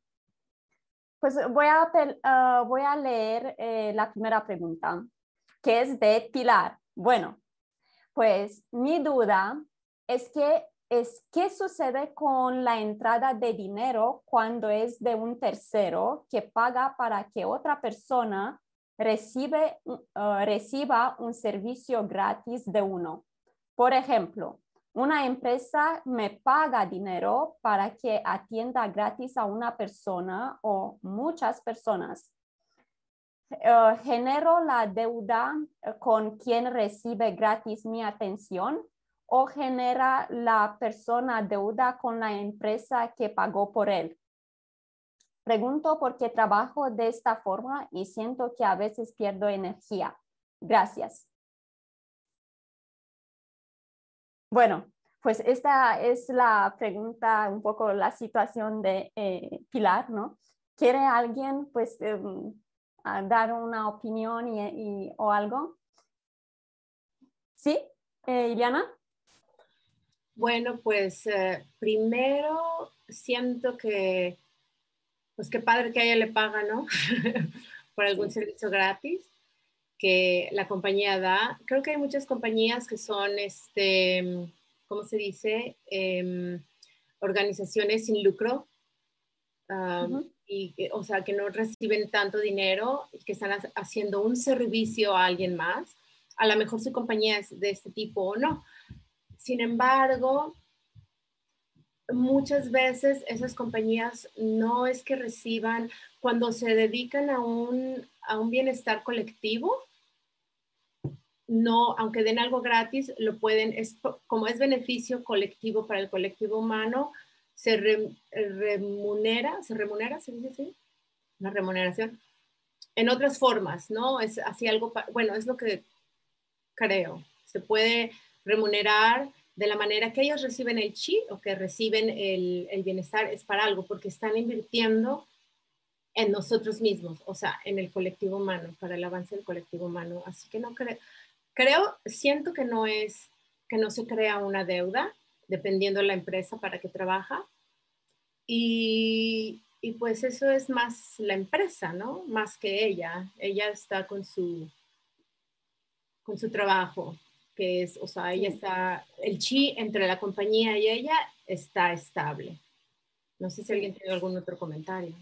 Pues voy a, ah, voy a leer eh, la primera pregunta, que es de Pilar. Bueno, pues mi duda es que es qué sucede con la entrada de dinero cuando es de un tercero que paga para que otra persona recibe, ah, reciba un servicio gratis de uno. Por ejemplo, una empresa me paga dinero para que atienda gratis a una persona o muchas personas. Eh, genero la deuda con quien recibe gratis mi atención o genera la persona deuda con la empresa que pagó por él. Pregunto por qué trabajo de esta forma y siento que a veces pierdo energía. Gracias. Bueno, pues esta es la pregunta, un poco la situación de eh, Pilar, ¿no? ¿Quiere alguien pues em, dar una opinión y, o algo? ¿Sí, eh, Iliana? Bueno, pues eh, primero siento que, pues qué padre que a ella le paga, ¿no? Por algún servicio gratis que la compañía da. Creo que hay muchas compañías que son, este, ¿cómo se dice? Em, organizaciones sin lucro. y, o sea, que no reciben tanto dinero, que están haciendo un servicio a alguien más. A lo mejor su compañía es de este tipo o no. Sin embargo, muchas veces esas compañías no es que reciban, cuando se dedican a un, a un bienestar colectivo, no, aunque den algo gratis, lo pueden, es, como es beneficio colectivo para el colectivo humano, se remunera, se remunera, se dice así, la remuneración, en otras formas, ¿no? Es así algo, bueno, es lo que creo. Se puede remunerar de la manera que ellos reciben el chi o que reciben el, el bienestar es para algo, porque están invirtiendo en nosotros mismos, o sea, en el colectivo humano, para el avance del colectivo humano. Así que no creo, creo, siento que no es, que no se crea una deuda, dependiendo de la empresa para que trabaja. Y, y pues eso es más la empresa, ¿no? Más que ella. Ella está con su, con su trabajo, que es, o sea, ella está, el chi entre la compañía y ella está estable. No sé si alguien tiene algún otro comentario.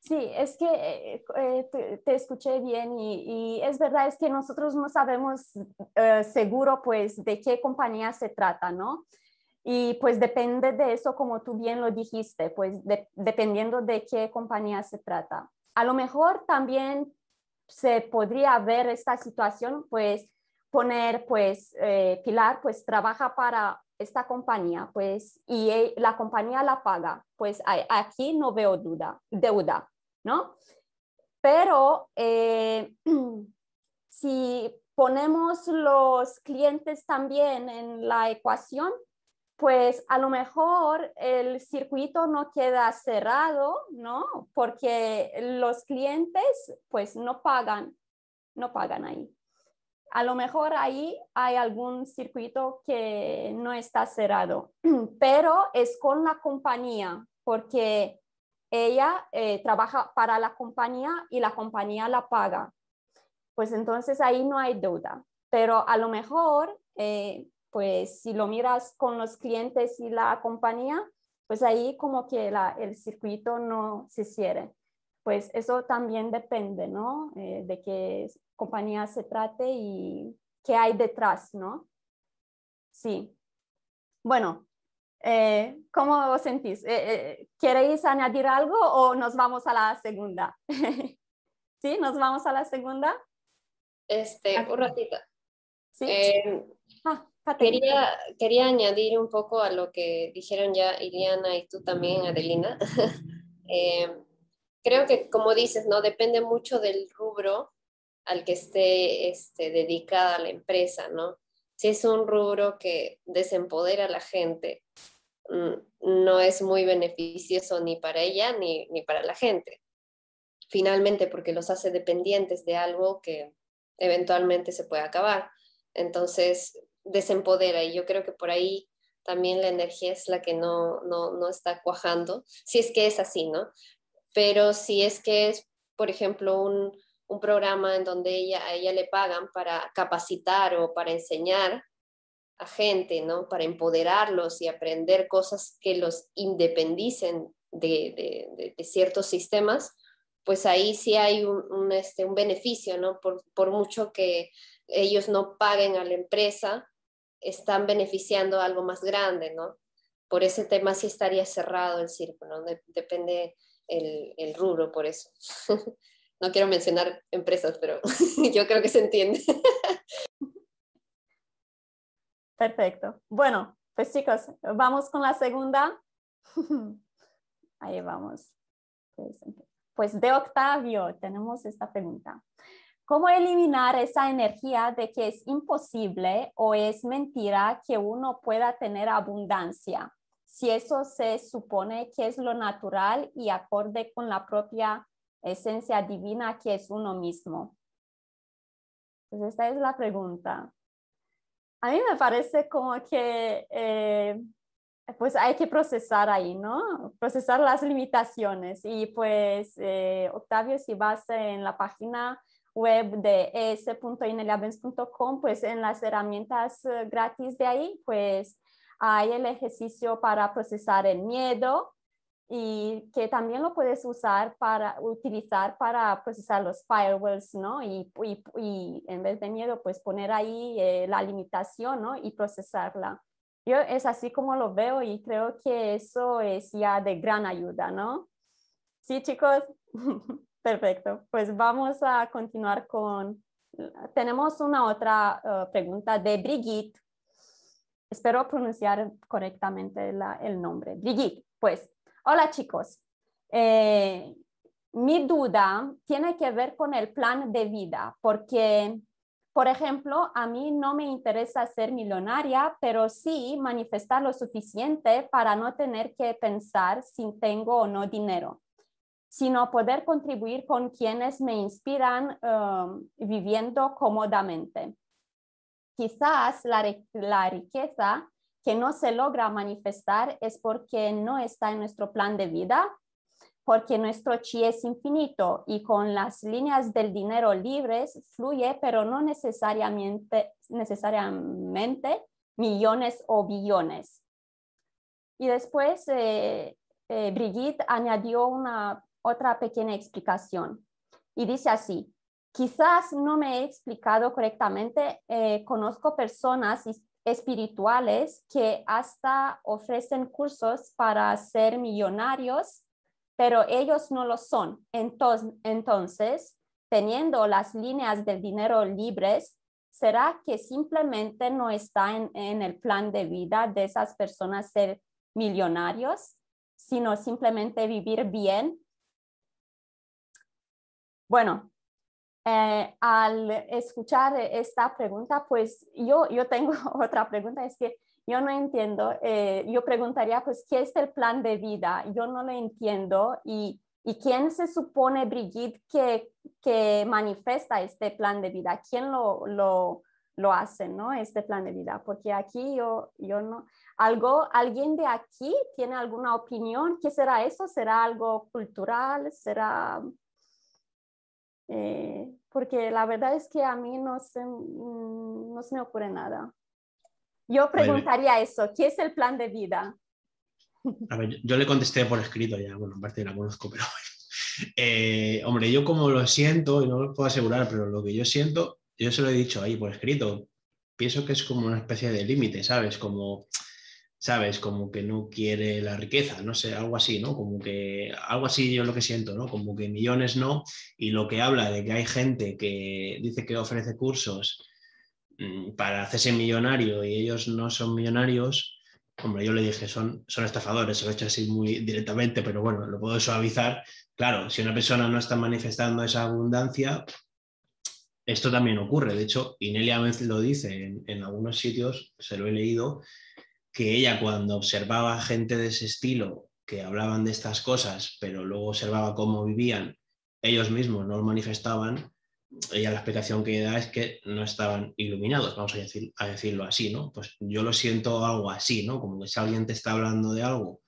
Sí, es que eh, eh, te, escuché bien y, es verdad, es que nosotros no sabemos eh, seguro pues de qué compañía se trata, ¿no? Y pues depende de eso, como tú bien lo dijiste, pues dependiendo de qué compañía se trata. A lo mejor también se podría ver esta situación, pues poner, pues Pilar, pues trabaja para esta compañía, pues, y la compañía la paga, pues aquí no veo duda, deuda, ¿no? Pero eh, si ponemos los clientes también en la ecuación, pues a lo mejor el circuito no queda cerrado, ¿no? Porque los clientes pues no pagan, no pagan ahí a lo mejor ahí hay algún circuito que no está cerrado, pero es con la compañía, porque ella eh, trabaja para la compañía y la compañía la paga. Pues entonces ahí no hay deuda, pero a lo mejor, eh, pues si lo miras con los clientes y la compañía, pues ahí como que el circuito no se cierre. Pues eso también depende, ¿no? Eh, de qué compañía se trate y qué hay detrás, ¿no? Sí. Bueno, eh, ¿cómo os sentís? Eh, eh, ¿Queréis añadir algo o nos vamos a la segunda? ¿Sí? ¿Nos vamos a la segunda? Este, un ratito. Sí. Ah, quería, quería añadir un poco a lo que dijeron ya Iliana y tú también, Adelina. creo que, como dices, ¿no? Depende mucho del rubro al que esté este, dedicada la empresa, ¿no? Si es un rubro que desempodera a la gente, mm, no es muy beneficioso ni para ella ni, ni para la gente. Finalmente, porque los hace dependientes de algo que eventualmente se puede acabar. Entonces, desempodera y yo creo que por ahí también la energía es la que no, no, no está cuajando, si es que es así, ¿no? Pero si es que es, por ejemplo, un, un programa en donde ella, a ella le pagan para capacitar o para enseñar a gente, ¿no? Para empoderarlos y aprender cosas que los independicen de, ciertos sistemas, pues ahí sí hay un, este, un beneficio, ¿no? Por, por, mucho que ellos no paguen a la empresa, están beneficiando algo más grande, ¿no? Por ese tema sí estaría cerrado el círculo, depende el, el rubro por eso. no quiero mencionar empresas, pero yo creo que se entiende. Perfecto. Bueno, pues chicos, vamos con la segunda. Ahí vamos. Pues, pues de Octavio tenemos esta pregunta. ¿Cómo eliminar esa energía de que es imposible o es mentira que uno pueda tener abundancia? Si eso se supone que es lo natural y acorde con la propia esencia divina que es uno mismo? Pues esta es la pregunta. A mí me parece como que eh, pues hay que procesar ahí, ¿no? Procesar las limitaciones. Y pues, eh, Octavio, si vas en la página web de es.ineliabens.com, pues en las herramientas eh, gratis de ahí, pues hay el ejercicio para procesar el miedo, y que también lo puedes usar para utilizar para procesar los firewalls, ¿no? Y, y, en vez de miedo, pues poner ahí eh, la limitación, ¿no? Y procesarla. Yo es así como lo veo y creo que eso es ya de gran ayuda, ¿no? Sí, chicos. Perfecto. Pues vamos a continuar con... Tenemos una otra uh, pregunta de Brigitte. Espero pronunciar correctamente la, el nombre. Brigitte, pues Hola chicos, eh, mi duda tiene que ver con el plan de vida, porque por ejemplo, a mí no me interesa ser millonaria, pero sí manifestar lo suficiente para no tener que pensar si tengo o no dinero, sino poder contribuir con quienes me inspiran um, viviendo cómodamente. Quizás la, la riqueza que no se logra manifestar es porque no está en nuestro plan de vida porque nuestro chi es infinito y con las líneas del dinero libres fluye, pero no necesariamente, necesariamente millones o billones. Y después eh, eh, Brigitte añadió una otra pequeña explicación y dice así, quizás no me he explicado correctamente, eh, conozco personas espirituales que hasta ofrecen cursos para ser millonarios pero ellos no lo son. Entonces, teniendo las líneas del dinero libres, ¿será que simplemente no está en, el plan de vida de esas personas ser millonarios, sino simplemente vivir bien? Bueno, eh, al escuchar esta pregunta, pues yo, yo tengo otra pregunta, es que yo no entiendo. Eh, yo preguntaría, pues, ¿qué es el plan de vida? Yo no lo entiendo. ¿Y, y quién se supone, Brigitte, que, que manifiesta este plan de vida? ¿Quién lo, lo, lo hace, ¿no? Este plan de vida. Porque aquí yo, yo no. ¿Algo, ¿Alguien de aquí tiene alguna opinión? ¿Qué será eso? ¿Será algo cultural? ¿Será...? Eh, porque la verdad es que a mí no se, mm, no se me ocurre nada. Yo preguntaría eso, ¿qué es el plan de vida? A ver, yo le contesté por escrito ya, bueno, en parte la conozco, pero bueno. Eh, hombre, yo como lo siento, y no lo puedo asegurar, pero lo que yo siento, yo se lo he dicho ahí por escrito, pienso que es como una especie de límite, ¿sabes? Como, ¿sabes? Como que no quiere la riqueza, no sé, algo así, ¿no? Como que, algo así yo lo que siento, ¿no? Como que millones no, y lo que habla de que hay gente que dice que ofrece cursos Mm, para hacerse millonario y ellos no son millonarios, hombre, yo le dije, son, son estafadores, lo he hecho así muy directamente, pero bueno, lo puedo suavizar. Claro, si una persona no está manifestando esa abundancia, esto también ocurre. De hecho, Inelia lo dice en algunos sitios, se lo he leído, que ella cuando observaba gente de ese estilo que hablaban de estas cosas, pero luego observaba cómo vivían, ellos mismos no lo manifestaban, ella la explicación que da es que no estaban iluminados, vamos a, decir, a decirlo así, ¿no? Pues yo lo siento algo así, ¿no? Como que si alguien te está hablando de algo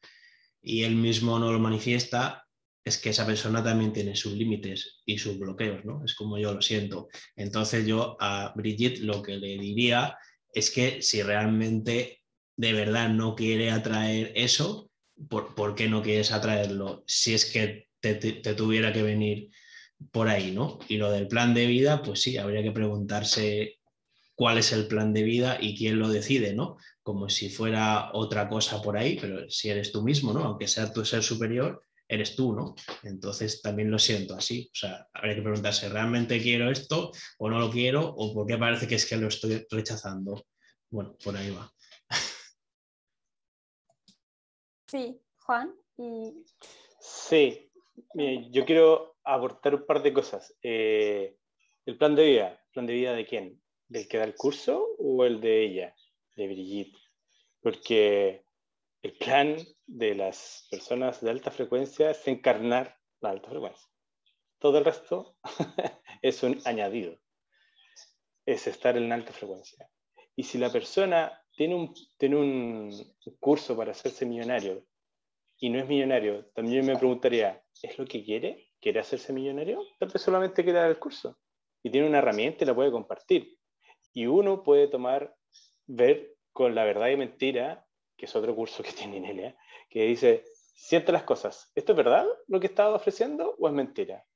y él mismo no lo manifiesta, es que esa persona también tiene sus límites y sus bloqueos, ¿no? Es como yo lo siento. Entonces yo a Brigitte lo que le diría es que si realmente de verdad no quiere atraer eso, ¿por, qué no quieres atraerlo? Si es que te tuviera que venir por ahí, ¿no? Y lo del plan de vida, pues sí, habría que preguntarse cuál es el plan de vida y quién lo decide, ¿no? Como si fuera otra cosa por ahí, pero si eres tú mismo, ¿no? Aunque sea tu ser superior, eres tú, ¿no? Entonces también lo siento así. O sea, habría que preguntarse, ¿realmente quiero esto o no lo quiero? ¿O por qué parece que es que lo estoy rechazando? Bueno, por ahí va. Sí, Juan. Sí, yo quiero aportar un par de cosas. Eh, el plan de vida, ¿el plan de vida de quién? ¿Del que da el curso o el de ella, de Brigitte? Porque el plan de las personas de alta frecuencia es encarnar la alta frecuencia. Todo el resto es un añadido, es estar en alta frecuencia. Y si la persona tiene un, tiene un curso para hacerse millonario y no es millonario, también me preguntaría, ¿es lo que quiere? ¿Quiere hacerse millonario? Tal vez solamente quiere dar el curso y tiene una herramienta y la puede compartir. Y uno puede tomar, ver con la verdad y mentira, que es otro curso que tiene Inelia, que dice, siente las cosas, ¿esto es verdad lo que estaba ofreciendo o es mentira?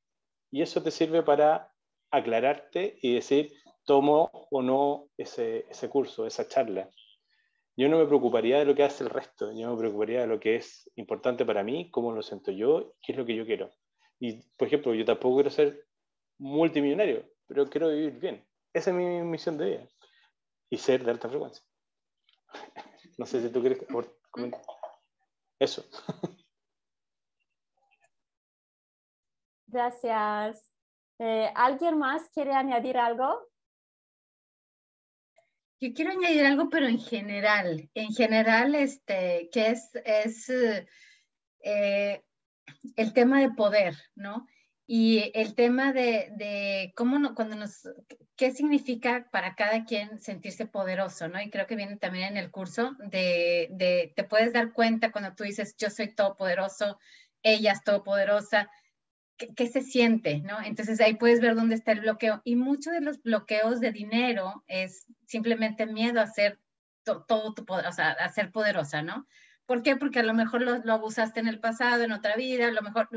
Y eso te sirve para aclararte y decir, tomo o no ese, ese curso, esa charla yo no me preocuparía de lo que hace el resto, yo me preocuparía de lo que es importante para mí, cómo lo siento yo, qué es lo que yo quiero. Y, por ejemplo, yo tampoco quiero ser multimillonario, pero quiero vivir bien. Esa es mi misión de vida. Y ser de alta frecuencia. no sé si tú quieres comentar. Eso. Gracias. Eh, ¿Alguien más quiere añadir algo? Yo quiero añadir algo, pero en general, en general, este, que es, es eh, el tema de poder, ¿no? Y el tema de, de cómo no, cuando nos, qué significa para cada quien sentirse poderoso, ¿no? Y creo que viene también en el curso de, de te puedes dar cuenta cuando tú dices yo soy todopoderoso, ella es todopoderosa, qué, se siente, ¿no? Entonces ahí puedes ver dónde está el bloqueo. Y muchos de los bloqueos de dinero es simplemente miedo a ser todo tu poder, o sea, a ser poderosa, ¿no? ¿Por qué? Porque a lo mejor lo, abusaste en el pasado, en otra vida, a lo mejor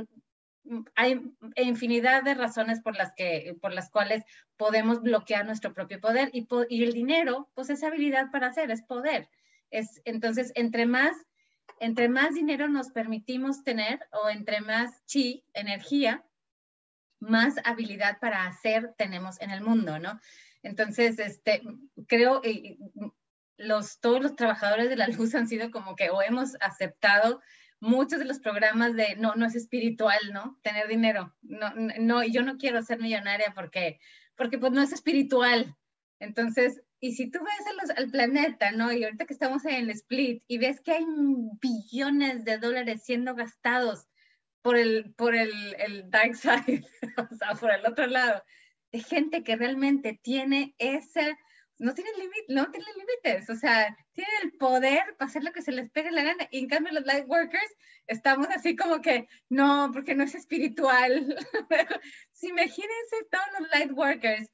mm, hay infinidad de razones por las, que, por las cuales podemos bloquear nuestro propio poder y, y el dinero, pues es habilidad para hacer, es poder. Es, entonces, entre más entre más dinero nos permitimos tener o entre más chi, energía, más habilidad para hacer tenemos en el mundo, ¿no? Entonces, este, creo que los, todos los trabajadores de la luz han sido como que o hemos aceptado muchos de los programas de no, no es espiritual, ¿no? Tener dinero. No, no, yo no quiero ser millonaria porque, porque pues no es espiritual. Entonces, y si tú ves al planeta, ¿no? Y ahorita que estamos en split y ves que hay billones de dólares siendo gastados por el, por el, el dark side, o sea, por el otro lado, de gente que realmente tiene ese, no tiene límites, no tiene límites, o sea, tiene el poder para hacer lo que se les pegue la gana. Y en cambio los light workers estamos así como que, no, porque no es espiritual. si imagínense todos los light workers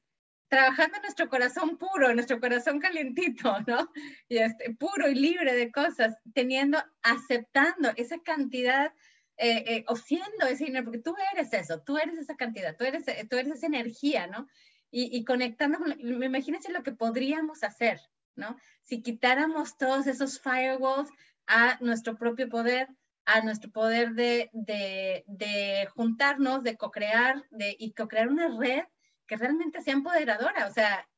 trabajando nuestro corazón puro, nuestro corazón calientito, ¿no? Y este, puro y libre de cosas, teniendo, aceptando esa cantidad eh, eh, ese dinero, porque tú eres eso, tú eres esa cantidad, tú eres, tú eres esa energía, ¿no? Y, y conectando, imagínense lo que podríamos hacer, ¿no? Si quitáramos todos esos firewalls a nuestro propio poder, a nuestro poder de, de, de juntarnos, de co-crear de, y co-crear una red que realmente sea empoderadora. O sea,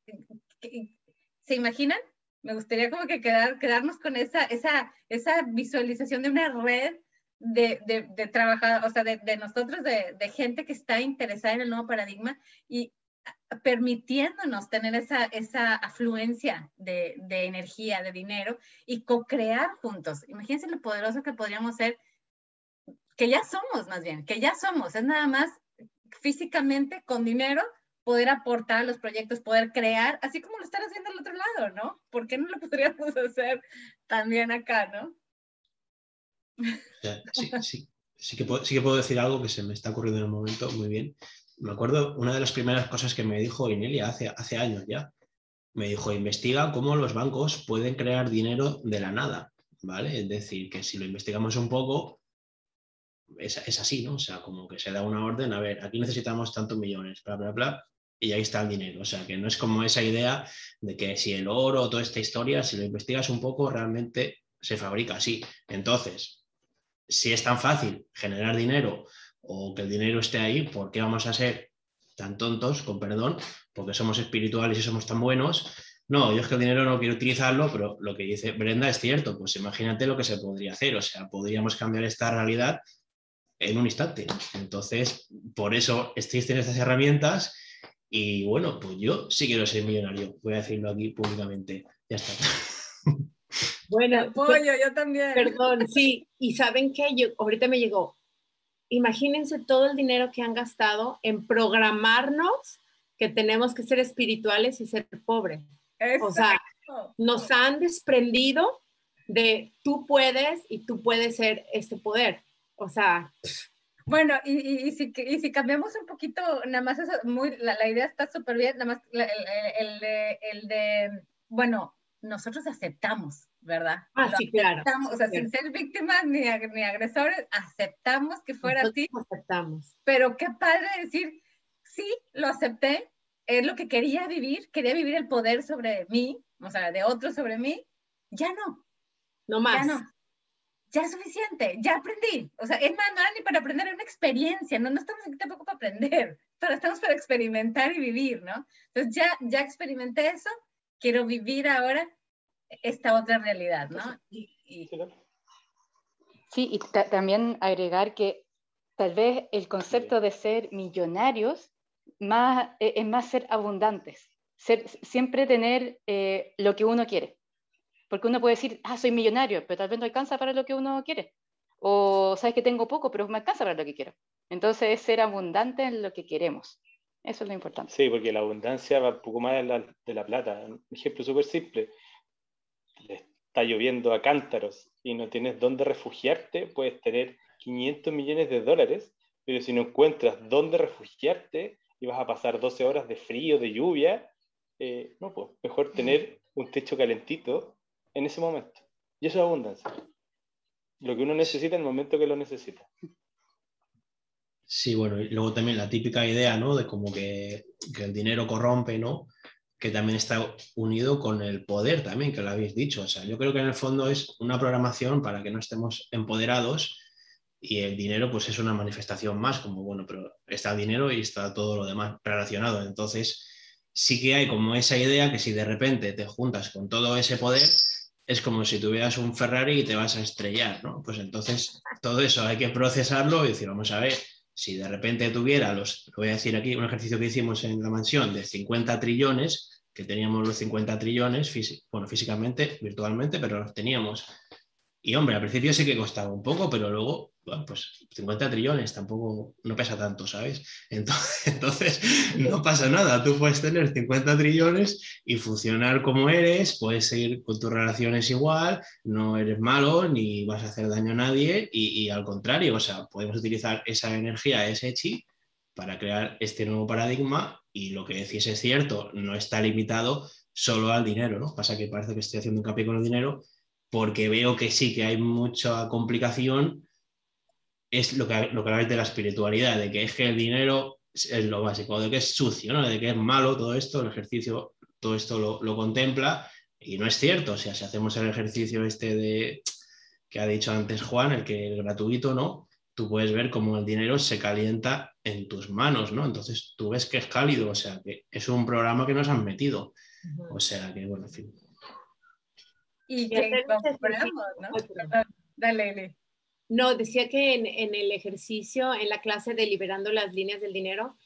¿se imaginan? Me gustaría como que quedar, quedarnos con esa, esa, esa visualización de una red de, de, de o sea, de, de nosotros, de, gente que está interesada en el nuevo paradigma y permitiéndonos tener esa, esa afluencia de energía, de dinero y co-crear juntos. Imagínense lo poderoso que podríamos ser, que ya somos más bien, que ya somos, es nada más físicamente con dinero poder aportar a los proyectos, poder crear, así como lo están haciendo al otro lado, ¿no? ¿Por qué no lo podríamos hacer también acá, no? Sí, sí, sí, que puedo, sí que puedo decir algo que se me está ocurriendo en el momento muy bien. Me acuerdo una de las primeras cosas que me dijo Inelia hace, hace años ya. Me dijo, investiga cómo los bancos pueden crear dinero de la nada, ¿vale? Es decir, que si lo investigamos un poco, es, es, así, ¿no? O sea, como que se da una orden, a ver, aquí necesitamos tantos millones, bla, bla, bla, y ahí está el dinero. O sea, que no es como esa idea de que si el oro toda esta historia, si lo investigas un poco, realmente se fabrica así. Entonces, si es tan fácil generar dinero o que el dinero esté ahí, ¿por qué vamos a ser tan tontos, con perdón, porque somos espirituales y somos tan buenos? No, yo es que el dinero no quiero utilizarlo, pero lo que dice Brenda es cierto, pues imagínate lo que se podría hacer, o sea, podríamos cambiar esta realidad en un instante. Entonces, por eso existen estas herramientas y bueno, pues yo sí quiero ser millonario, voy a decirlo aquí públicamente. Ya está. Bueno, apoyo, yo también. Perdón, sí, y saben que yo ahorita me llegó. Imagínense todo el dinero que han gastado en programarnos que tenemos que ser espirituales y ser pobres. O sea, nos han desprendido de tú puedes y tú puedes ser este poder. O sea, bueno, y, y, si, y, si, cambiamos un poquito, nada más, eso, muy, la, la idea está súper bien, nada más el, el, de, el, de, bueno, nosotros aceptamos, ¿verdad? Ah, sí, claro. O sea, sin ser víctimas ni, ni agresores, aceptamos que fuera nosotros así. aceptamos. Pero qué padre decir, sí, lo acepté, es lo que quería vivir, quería vivir el poder sobre mí, o sea, de otros sobre mí, ya no. No más. Ya no ya es suficiente, ya aprendí. O sea, es más, no era ni para aprender, es una experiencia, no, no estamos aquí tampoco para aprender, pero estamos para experimentar y vivir, ¿no? Entonces ya, ya experimenté eso, quiero vivir ahora esta otra realidad, ¿no? Y, y... Sí, y también agregar que tal vez el concepto de ser millonarios más, e, es más ser abundantes. siempre tener eh, lo que uno quiere. Porque uno puede decir, ah, soy millonario, pero tal vez no alcanza para lo que uno quiere. O sabes que tengo poco, pero me alcanza para lo que quiero. Entonces es ser abundante en lo que queremos. Eso es lo importante. Sí, porque la abundancia va un poco más de la, de la plata. Un ejemplo súper simple. Le está lloviendo a cántaros y no tienes dónde refugiarte, puedes tener 500 millones de dólares, pero si no encuentras dónde refugiarte y vas a pasar 12 horas de frío, de lluvia, eh, no, pues mejor tener un techo calentito en ese momento. Y eso es abundancia. Lo que uno necesita en el momento que lo necesita. Sí, bueno, y luego también la típica idea, ¿no? De como que, que, el dinero corrompe, ¿no? Que también está unido con el poder también, que lo habéis dicho. O sea, yo creo que en el fondo es una programación para que no estemos empoderados y el dinero pues es una manifestación más, como bueno, pero está el dinero y está todo lo demás relacionado. Entonces, sí que hay como esa idea que si de repente te juntas con todo ese poder, es como si tuvieras un Ferrari y te vas a estrellar, ¿no? Pues entonces todo eso hay que procesarlo y decir, vamos a ver, si de repente tuviera los, lo voy a decir aquí, un ejercicio que hicimos en la mansión de 50 trillones, que teníamos los 50 trillones, bueno, físicamente, virtualmente, pero los teníamos. Y hombre, al principio sí que costaba un poco, pero luego pues 50 trillones tampoco no pesa tanto, ¿sabes? Entonces, entonces, no pasa nada, tú puedes tener 50 trillones y funcionar como eres, puedes seguir con tus relaciones igual, no eres malo ni vas a hacer daño a nadie y, al contrario, o sea, podemos utilizar esa energía, ese chi, para crear este nuevo paradigma y lo que decís es cierto, no está limitado solo al dinero, ¿no? Pasa que parece que estoy haciendo hincapié con el dinero porque veo que sí, que hay mucha complicación es lo que, lo que habláis de la espiritualidad, de que es que el dinero es lo básico, de que es sucio, ¿no? de que es malo todo esto, el ejercicio, todo esto lo, lo, contempla y no es cierto. O sea, si hacemos el ejercicio este de que ha dicho antes Juan, el que es gratuito, ¿no? Tú puedes ver cómo el dinero se calienta en tus manos, ¿no? Entonces tú ves que es cálido, o sea, que es un programa que nos han metido. O sea, que bueno, en fin. Y que compramos, ¿no? Dale, dale. No, decía que en, el ejercicio, en la clase de liberando las líneas del dinero,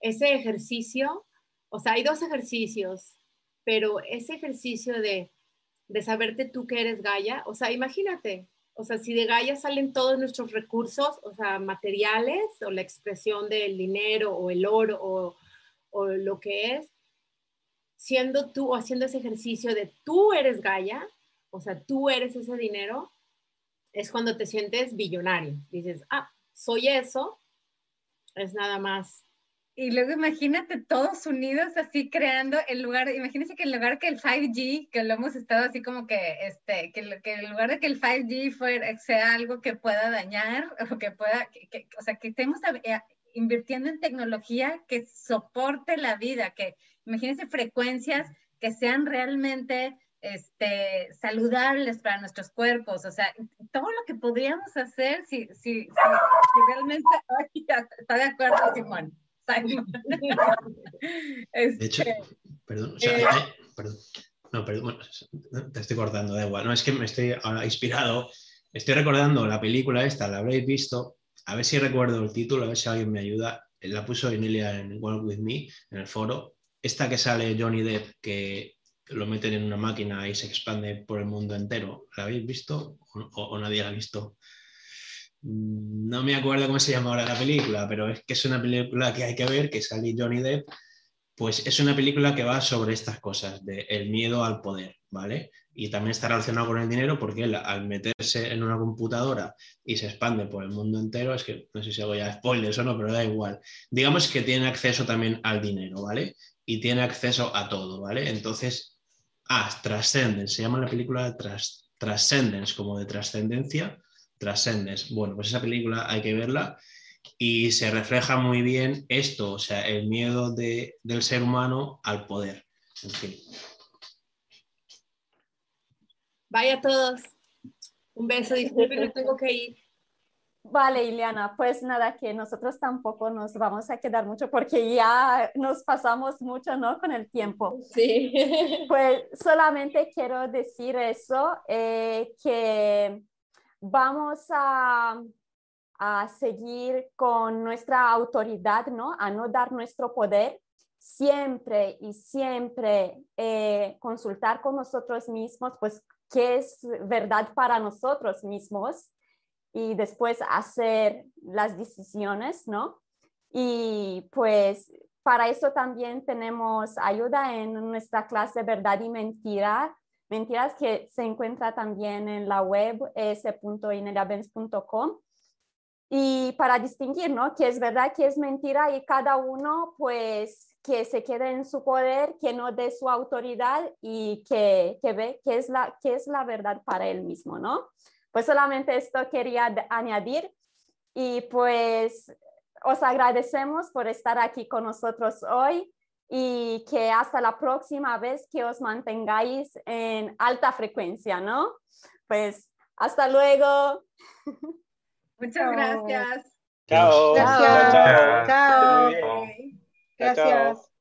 ese ejercicio, o sea, hay dos ejercicios, pero ese ejercicio de, de saberte tú que eres Gaia, o sea, imagínate, o sea, si de Gaia salen todos nuestros recursos, o sea, materiales, o la expresión del dinero, o el oro, o, o lo que es, siendo tú o haciendo ese ejercicio de tú eres Gaia, o sea, tú eres ese dinero, es cuando te sientes billonario. Dices, ah, soy eso, es nada más. Y luego imagínate todos unidos así creando el lugar, imagínense que en lugar que el 5G, que lo hemos estado así como que, este, que, que en lugar de que el 5G fuera, sea algo que pueda dañar o que pueda, que, o sea, que estemos eh, invirtiendo en tecnología que soporte la vida, que imagínense frecuencias que sean realmente este, saludables para nuestros cuerpos, o sea, todo lo que podríamos hacer si, si, si, realmente está de acuerdo, Simón. de hecho, este, perdón, o sea, eh, perdón, no, perdón, te estoy cortando, da igual, no, es que me estoy ahora inspirado, estoy recordando la película esta, la habréis visto, a ver si recuerdo el título, a ver si alguien me ayuda, la puso Emilia en World With Me, en el foro, esta que sale Johnny Depp, que lo meten en una máquina y se expande por el mundo entero. ¿La habéis visto o, nadie la ha visto? Mm, no me acuerdo cómo se llama ahora la película, pero es que es una película que hay que ver, que sale Johnny Depp. Pues es una película que va sobre estas cosas, de el miedo al poder, ¿vale? Y también está relacionado con el dinero porque al meterse en una computadora y se expande por el mundo entero, es que no sé si hago ya spoilers o no, pero da igual. Digamos que tiene acceso también al dinero, ¿vale? Y tiene acceso a todo, ¿vale? Entonces, Ah, Transcendence, se llama la película Tras, Transcendence, como de trascendencia, Transcendence. Bueno, pues esa película hay que verla y se refleja muy bien esto, o sea, el miedo de, del ser humano al poder. En fin. Vaya todos. Un beso, disculpen, tengo que ir. Vale, Ileana, pues nada, que nosotros tampoco nos vamos a quedar mucho porque ya nos pasamos mucho, ¿no? Con el tiempo. Sí. Pues solamente quiero decir eso, eh, que vamos a, a seguir con nuestra autoridad, ¿no? A no dar nuestro poder, siempre y siempre eh, consultar con nosotros mismos, pues, qué es verdad para nosotros mismos y después hacer las decisiones, ¿no? Y pues para eso también tenemos ayuda en nuestra clase Verdad y Mentira, mentiras que se encuentra también en la web s.ineriabenz.com. Y para distinguir, ¿no? Que es verdad, que es mentira y cada uno pues que se quede en su poder, que no dé su autoridad y que, que ve qué es, la, qué es la verdad para él mismo, ¿no? Pues solamente esto quería añadir y pues os agradecemos por estar aquí con nosotros hoy y que hasta la próxima vez que os mantengáis en alta frecuencia, ¿no? Pues hasta luego. Muchas gracias. Chao. Gracias. Chao. Chao. Chao. Gracias.